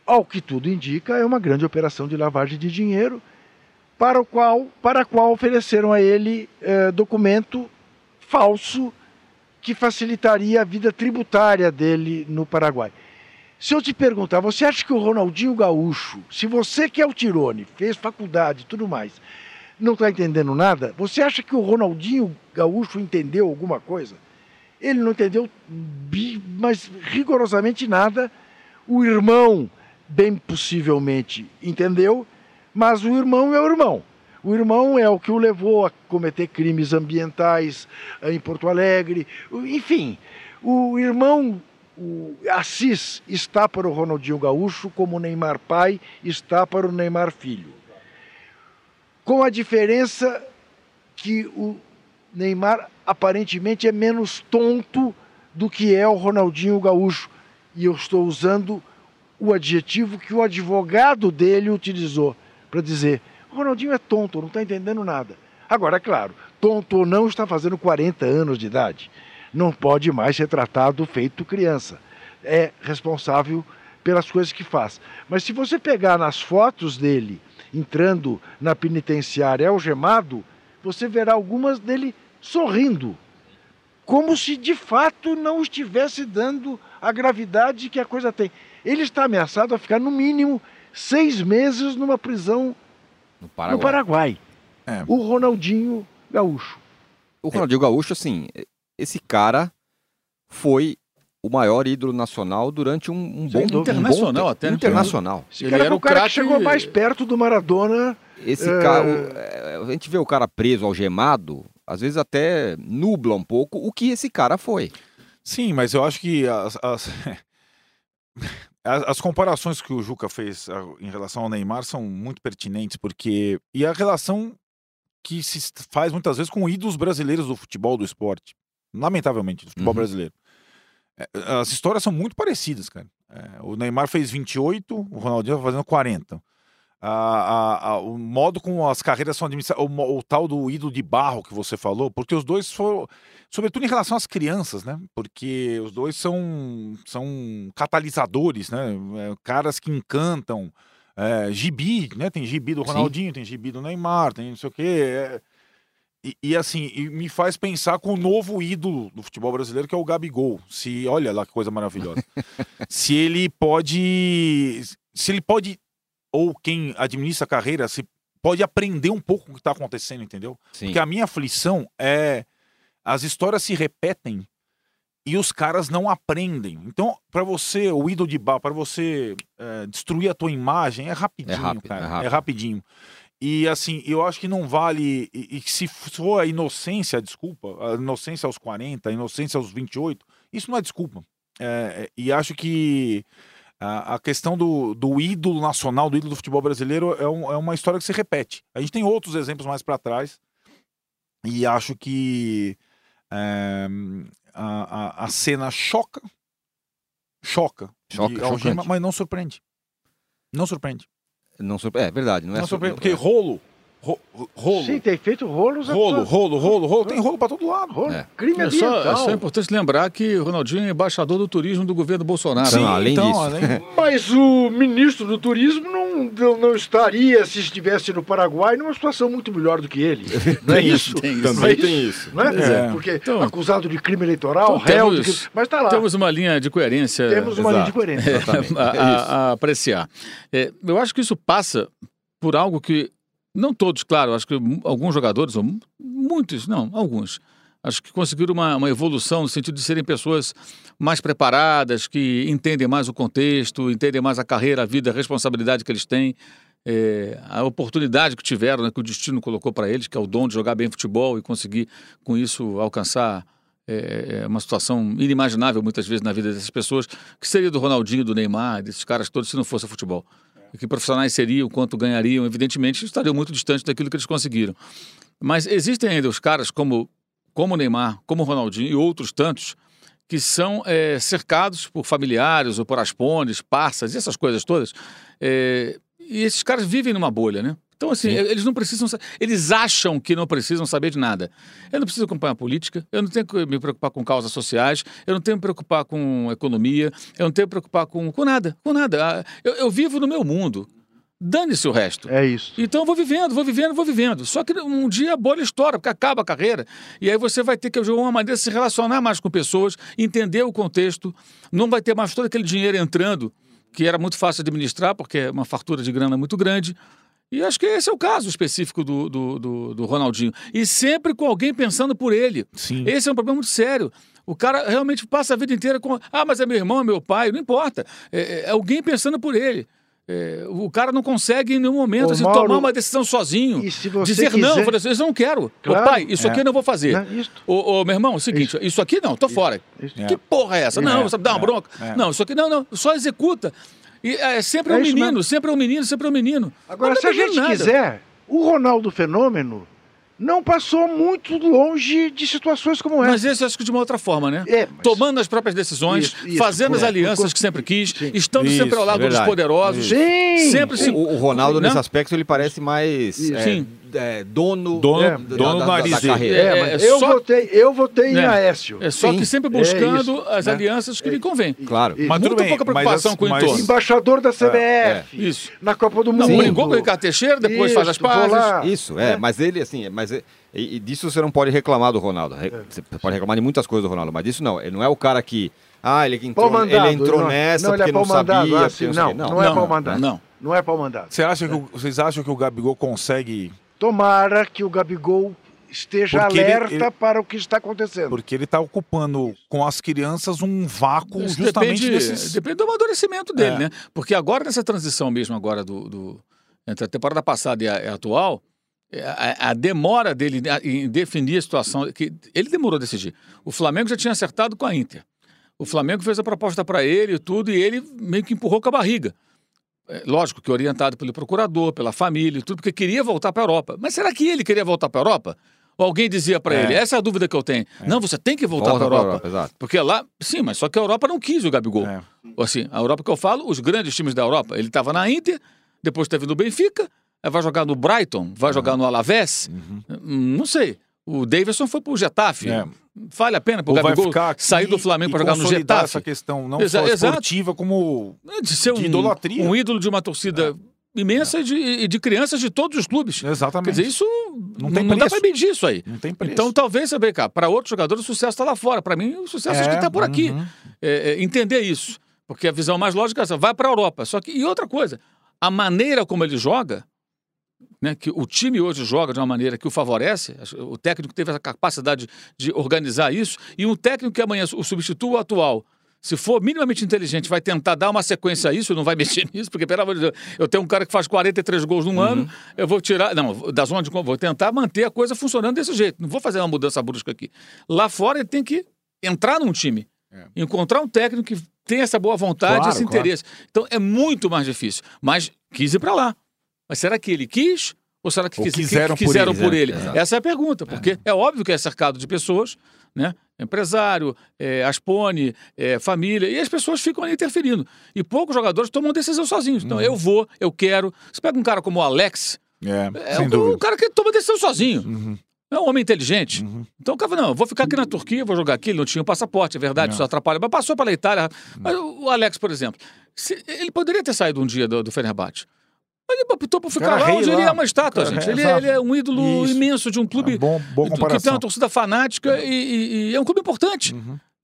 S2: Ao que tudo indica, é uma grande operação de lavagem de dinheiro, para, o qual, para a qual ofereceram a ele eh, documento falso que facilitaria a vida tributária dele no Paraguai. Se eu te perguntar, você acha que o Ronaldinho Gaúcho, se você que é o Tirone, fez faculdade e tudo mais, não está entendendo nada, você acha que o Ronaldinho Gaúcho entendeu alguma coisa? Ele não entendeu, mas rigorosamente nada. O irmão, bem possivelmente, entendeu, mas o irmão é o irmão. O irmão é o que o levou a cometer crimes ambientais eh, em Porto Alegre. Enfim, o irmão, o Assis, está para o Ronaldinho Gaúcho como o Neymar pai está para o Neymar filho. Com a diferença que o Neymar aparentemente é menos tonto do que é o Ronaldinho Gaúcho. E eu estou usando o adjetivo que o advogado dele utilizou para dizer: o Ronaldinho é tonto, não está entendendo nada. Agora, é claro, tonto ou não, está fazendo 40 anos de idade. não pode mais ser tratado feito criança. É responsável pelas coisas que faz. Mas se você pegar nas fotos dele entrando na penitenciária algemado, você verá algumas dele sorrindo, como se de fato não estivesse dando a gravidade que a coisa tem. Ele está ameaçado a ficar, no mínimo, seis meses numa prisão
S1: No
S2: no
S1: Paraguai.
S2: Paraguai.
S3: É.
S2: O Ronaldinho Gaúcho.
S1: O Ronaldinho Gaúcho, assim, esse cara foi o maior ídolo nacional durante um, um
S2: Sem
S1: bom um
S4: Internacional até, né?
S1: Internacional.
S2: Esse
S4: Ele
S2: cara
S4: era o
S2: cara que chegou mais perto do Maradona.
S1: Esse
S2: É.
S1: cara, é, a gente vê o cara preso, algemado, às vezes até nubla um pouco o que esse cara foi.
S3: Sim, mas eu acho que as, as, as- as comparações que o Juca fez ah, em relação ao Neymar são muito pertinentes, porque. E a relação que se faz muitas vezes com ídolos brasileiros do futebol, do esporte. Lamentavelmente, do futebol
S1: Uhum.
S3: brasileiro. É, As histórias são muito parecidas, cara. É, o Neymar fez 28, o Ronaldinho tá fazendo 40. A- a- a- o modo como as carreiras são administradas, o, o tal do ídolo de barro que você falou, porque os dois foram, sobretudo em relação às crianças, né? Porque os dois são, são catalisadores, né? É, caras que encantam. É, gibi, né? Tem gibi do
S1: Sim.
S3: Ronaldinho, tem gibi do Neymar, tem não sei o quê. é. E, e, assim, e me faz pensar com o novo ídolo do futebol brasileiro, que é o Gabigol. Se, olha lá que coisa maravilhosa. se ele pode. Se ele pode, ou quem administra a carreira, se pode aprender um pouco com o que está acontecendo, entendeu?
S1: Sim.
S3: Porque a minha aflição é as histórias se repetem e os caras não aprendem. Então, para você, o ídolo de bar, para você é, destruir a tua imagem, é rapidinho,
S1: É rápido,
S3: cara.
S1: é
S3: É, rapidinho. E assim, eu acho que não vale. E, e se for a inocência, desculpa, a inocência aos 40, a inocência aos 28, isso não é desculpa. É, é, e acho que a, a questão do, do ídolo nacional, do ídolo do futebol brasileiro, é, um- é uma história que se repete. A gente tem outros exemplos mais para trás. E acho que é, a, a, a cena choca. Choca.
S1: Choca,
S3: algema, mas não surpreende. Não surpreende.
S1: Não surpre... É verdade, não
S3: Não,
S1: é su-
S3: surpreende.
S1: não-
S3: Porque rolo. Ro- Rolo.
S2: Sim, tem feito rolos. a
S3: Rolo, rolo, rolo, rolo. Tem rolo pra todo lado.
S2: Rolo.
S1: É.
S2: Crime
S4: É só,
S2: ambiental.
S4: é só importante lembrar que o Ronaldinho é embaixador do turismo do governo Bolsonaro.
S1: Sim, além disso.
S3: além-
S2: Mas o ministro do turismo não, não, não estaria, se estivesse no Paraguai, numa situação muito melhor do que ele. Não é isso?
S4: tem isso.
S2: Não é
S1: tem isso.
S2: Não é?
S3: É.
S2: Porque
S4: Então-
S2: acusado de crime eleitoral,
S4: Então
S2: réu,
S4: temos-
S2: crime- mas está lá.
S4: Temos uma linha de coerência
S2: Temos uma linha de
S1: Exato.
S2: coerência.
S4: A,
S1: É isso.
S4: a- a apreciar. É, eu acho que isso passa por algo que, não todos, claro, acho que alguns jogadores, muitos, não, alguns, acho que conseguiram uma, uma evolução no sentido de serem pessoas mais preparadas, que entendem mais o contexto, entendem mais a carreira, a vida, a responsabilidade que eles têm. é, a oportunidade que tiveram, né, que o destino colocou para eles, que é o dom de jogar bem futebol e conseguir, com isso, alcançar é uma situação inimaginável muitas vezes na vida dessas pessoas, que seria do Ronaldinho, do Neymar, desses caras todos, se não fosse futebol. E que profissionais seriam, quanto ganhariam, evidentemente, estariam muito distantes daquilo que eles conseguiram. Mas existem ainda os caras como, como o Neymar, como o Ronaldinho e outros tantos, que são é, cercados por familiares ou por aspones, parças, essas coisas todas. É, e esses caras vivem numa bolha, né? Então, assim, eles não precisam. sa- Eles acham que não precisam saber de nada. Eu não preciso acompanhar política, eu não tenho que me preocupar com causas sociais, eu não tenho que me preocupar com economia, eu não tenho que me preocupar com, com nada, com nada. Ah, Eu, eu vivo no meu mundo. Dane-se o resto.
S2: É isso.
S4: Então eu vou vivendo, vou vivendo, vou vivendo. Só que um dia a bolha estoura, porque acaba a carreira. E aí você vai ter que, de alguma maneira, se relacionar mais com pessoas, entender o contexto. Não vai ter mais todo aquele dinheiro entrando, que era muito fácil administrar, porque é uma fartura de grana muito grande. E acho que esse é o caso específico do, do, do, do Ronaldinho. E sempre com alguém pensando por ele.
S3: Sim.
S4: Esse é um problema muito sério. O cara realmente passa a vida inteira com. Ah, mas é meu irmão, é meu pai. Não importa. É, é alguém pensando por ele. É, o cara não consegue em nenhum momento
S2: Ô,
S4: assim,
S2: Mauro,
S4: tomar uma decisão sozinho. dizer não,
S2: quiser-
S4: eu falei assim, não quero.
S2: Claro.
S4: Ô, pai, isso
S3: É.
S4: aqui eu não vou fazer.
S2: Isso.
S4: Ô, ô, meu irmão, é o seguinte, isso, aqui não, tô fora.
S2: Isso.
S3: É.
S4: Que porra é essa? Não,
S3: É,
S4: você dá uma
S3: é,
S4: bronca.
S3: é.
S4: Não, isso aqui não, não, só executa. E é sempre
S2: É
S4: um
S2: isso
S4: menino,
S2: mesmo.
S4: sempre é um menino, sempre é um menino.
S2: Agora, se a gente
S4: nada.
S2: quiser, o Ronaldo Fenômeno não passou muito longe de situações como essa.
S4: Mas esse eu acho que de uma outra forma, né?
S2: É, mas-
S4: Tomando as próprias decisões,
S2: Isso, isso,
S4: fazendo as
S2: é,
S4: alianças
S2: por-
S4: que sempre quis,
S2: sim.
S4: estando sempre ao
S3: Isso,
S4: lado dos poderosos.
S2: Sim!
S4: Sempre se
S1: O, o Ronaldo,
S4: Né?
S1: nesse aspecto, ele parece mais
S2: Isso.
S1: é,
S4: Sim.
S1: É, dono,
S3: Dono-
S1: da-
S3: dono
S1: da, da- da carreira.
S2: É,
S4: É,
S2: mas eu,
S4: só-
S2: votei, eu votei em
S4: É.
S2: Aécio.
S4: É só
S1: Sim,
S4: que sempre
S2: é
S4: buscando
S2: isso,
S4: as
S2: né?
S4: alianças que lhe convém.
S1: Claro.
S2: E-
S3: Mas
S4: Muito
S3: tudo bem,
S4: pouca
S3: mas
S4: preocupação
S3: as-
S4: com o
S3: mas-
S4: entorno.
S2: Embaixador da CBF.
S4: Isso.
S2: Na Copa do
S4: Não,
S2: Mundo.
S4: brigou com o Ricardo Teixeira, depois faz as
S2: Isso,
S4: pazes.
S1: Isso, é, mas ele, assim, mas e, e disso você não pode reclamar do Ronaldo. Re- Você pode reclamar de muitas coisas do Ronaldo, mas disso não. Ele não é o cara que. Ah, ele entrou,
S2: mandado.
S1: ele entrou
S2: não,
S1: nessa
S2: não, ele
S1: porque
S2: é
S1: não sabia.
S2: assim,
S1: porque
S2: não,
S1: sei o quê.
S2: não, é pau mandado.
S4: Não.
S2: Não é pau mandado.
S3: Você acha que o- vocês acham que o Gabigol consegue.
S2: Tomara que o Gabigol esteja
S3: Porque ele-
S2: alerta
S3: ele-
S2: para o que está acontecendo.
S3: Porque ele tá ocupando com as crianças um vácuo
S4: Isso
S3: justamente
S4: depende,
S3: desses.
S4: depende do amadurecimento dele,
S3: É.
S4: né? Porque agora, nessa transição mesmo agora do, do- entre a temporada passada e a, e a atual, é, a, a demora dele em definir a situação, que ele demorou a decidir. O Flamengo já tinha acertado com a Inter. O Flamengo fez a proposta para ele e tudo, e ele meio que empurrou com a barriga. É, lógico que orientado pelo procurador, pela família e tudo, porque queria voltar para a Europa. Mas será que ele queria voltar para a Europa? Ou alguém dizia para
S3: É.
S4: ele, essa é a dúvida que eu tenho. Não, você tem que voltar
S1: Volta
S4: para a Europa.
S1: Europa.
S4: Porque lá, sim, mas só que a Europa não quis o Gabigol.
S3: É.
S4: Assim, a Europa que eu falo, os grandes times da Europa. Ele estava na Inter, depois teve no Benfica, vai jogar no Brighton, vai jogar no Alavés. Hum, Não sei. O Davidson foi pro Getafe.
S3: É.
S4: Vale a pena pro
S3: Ou
S4: Gabigol sair do Flamengo para jogar no Getafe?
S3: essa questão não
S4: Exa-
S3: só esportiva como
S4: De ser
S3: de
S4: um,
S3: idolatria.
S4: um ídolo de uma torcida imensa e de, e de crianças de todos os clubes. Quer
S3: exatamente
S4: dizer, isso
S3: Não tem
S4: não dá para medir isso aí.
S3: não tem preço.
S4: Então, talvez, vê, cara, para outros jogadores o sucesso está lá fora. Para mim, o sucesso acho que
S3: É,
S4: está por aqui.
S3: uhum.
S4: É, é, entender isso. Porque a visão mais lógica é essa, vai para a Europa. Só que, e outra coisa, a maneira como ele joga, né, que o time hoje joga de uma maneira que o favorece, o técnico teve essa capacidade de organizar isso, e um técnico que amanhã o substitua o atual. Se for minimamente inteligente, vai tentar dar uma sequência a isso, não vai mexer nisso, porque, pelo amor de Deus, eu tenho um cara que faz 43 gols num ano, eu vou tirar. Não, da zona de. Vou tentar manter a coisa funcionando desse jeito. Não vou fazer uma mudança brusca aqui. Lá fora ele tem que entrar num time. Encontrar um técnico que tem essa boa vontade,
S3: Claro,
S4: esse
S3: claro.
S4: interesse. Então é muito mais difícil. Mas quis ir para lá. Mas será que ele quis? Ou será que
S3: Ou
S4: quis- que-
S3: quiseram
S4: que
S3: por
S4: quiseram
S3: ele,
S4: por
S3: né?
S4: ele?
S1: Exato.
S4: Essa é a pergunta, porque é. óbvio que é cercado de pessoas, né? Empresário, é, Aspone, é, família, e as pessoas ficam ali interferindo. E poucos jogadores tomam decisão sozinhos. Então, eu vou, eu quero. Você pega um cara como o Alex,
S3: É,
S4: é um, um cara que toma decisão sozinho.
S3: Uhum.
S4: É um homem inteligente. Então o cara fala, não, vou ficar aqui na Turquia, vou jogar aqui, ele não tinha um passaporte, é verdade, isso atrapalha. Mas passou pela Itália. Mas o Alex, por exemplo, se- ele poderia ter saído um dia do, do Fenerbahçe. Mas ele optou por ficar
S3: Cara,
S4: lá onde ele
S3: lá.
S4: é uma estátua,
S3: Cara,
S4: gente.
S3: é,
S4: Ele,
S3: exato.
S4: ele é um ídolo
S3: Isso.
S4: imenso de um clube
S3: É bom,
S4: que tem uma torcida fanática e, e- e é um clube importante.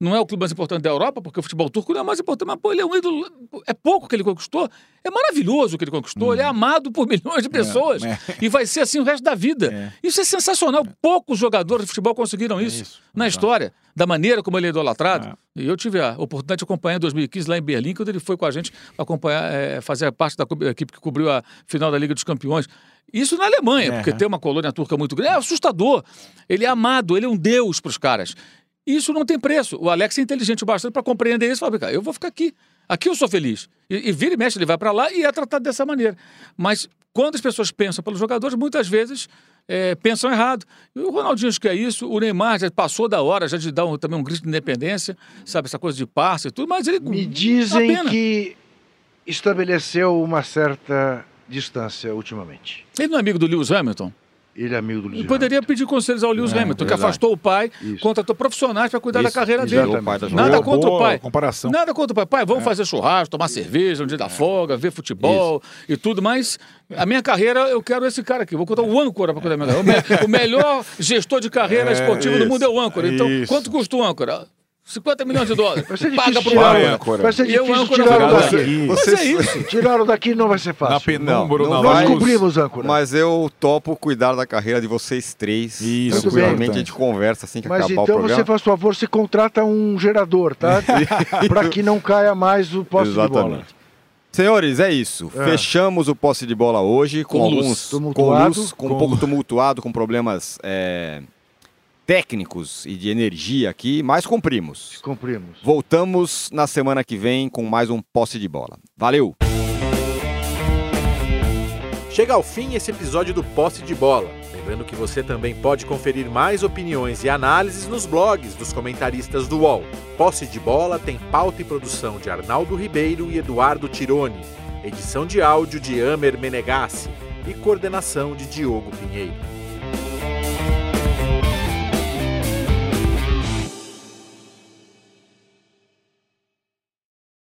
S4: Não é o clube mais importante da Europa, porque o futebol turco não é mais importante, mas pô, ele é um ídolo. É pouco que ele conquistou. É maravilhoso o que ele conquistou. Ele é amado por milhões de pessoas.
S3: é.
S4: E vai ser assim o resto da vida.
S3: É.
S4: Isso é sensacional. Poucos jogadores de futebol conseguiram isso,
S3: isso.
S4: na história, da maneira como ele é idolatrado.
S3: É.
S4: E eu tive a oportunidade de acompanhar em 2015 lá em Berlim, quando ele foi com a gente para acompanhar, fazer parte da equipe que cobriu a final da Liga dos Campeões. Isso na Alemanha,
S3: É.
S4: porque tem uma colônia turca muito grande. É assustador. Ele é amado, ele é um deus para os caras. Isso não tem preço. O Alex é inteligente o bastante para compreender isso e falar, cara, eu vou ficar aqui. Aqui eu sou feliz. E, e vira e mexe, ele vai para lá e é tratado dessa maneira. Mas quando as pessoas pensam pelos jogadores, muitas vezes eh, pensam errado. E o Ronaldinho acho que é isso. O Neymar já passou da hora já de dar um- também um grito de independência, sabe? Essa coisa de parça e tudo, mas ele.
S2: Me
S4: Uma
S2: dizem que estabeleceu uma certa distância ultimamente.
S4: Ele não é amigo do Lewis Hamilton?
S2: Ele é amigo do Luiz
S4: Ele poderia pedir conselhos ao Lewis
S3: É,
S4: Hamilton, que
S1: verdade.
S4: afastou o pai,
S2: Isso.
S4: contratou profissionais para cuidar da
S1: Isso,
S4: carreira
S2: exatamente.
S4: dele.
S1: Tá
S4: Nada
S1: jogando.
S4: contra
S3: boa
S4: o pai.
S3: comparação.
S4: Nada contra o pai. Pai, vamos fazer churrasco, tomar cerveja, um dia da folga, ver futebol e tudo, mas a minha carreira, eu quero esse cara aqui. Vou contar o âncora para cuidar da minha carreira. O, me- o melhor gestor de carreira
S3: É,
S4: esportiva do
S3: isso,
S4: mundo é o âncora. Então,
S3: isso.
S4: quanto custa o âncora? 50 milhões de dólares.
S2: Vai ser
S4: Paga
S2: difícil
S4: pro
S2: tirar
S3: Vai,
S4: âncora.
S3: âncora.
S2: Vai ser
S4: E o
S2: difícil
S4: âncora
S2: tirar o
S4: vai
S2: daqui.
S4: Mas é isso.
S2: Tirar o daqui não vai ser
S3: Na
S2: fácil.
S3: penumbra,
S1: Não,
S3: na
S1: não
S2: Nós
S3: luz.
S2: cobrimos, âncora.
S1: Mas eu topo cuidar da carreira de vocês três.
S3: Isso,
S1: Tranquilamente a gente conversa assim que
S2: Mas
S1: acabar o
S2: então
S1: programa.
S2: você faz favor, você contrata um gerador, tá? Para que não caia mais o posse de bola.
S1: Exatamente. Senhores, é isso.
S2: É.
S1: Fechamos o posse de bola hoje com,
S4: Com luz.
S1: alguns
S2: Tumultuado.
S1: com luz, com,
S3: Com-
S1: um pouco tumultuado, com problemas é, técnicos e de energia aqui, mas cumprimos.
S2: Cumprimos.
S1: Voltamos na semana que vem com mais um posse de bola. Valeu!
S5: Chega ao fim esse episódio do Posse de Bola. Lembrando que você também pode conferir mais opiniões e análises nos blogs dos comentaristas do UOL. Posse de Bola tem pauta e produção de Arnaldo Ribeiro e Eduardo Tironi. Edição de áudio de Amer Menegassi. e coordenação de Diogo Pinheiro.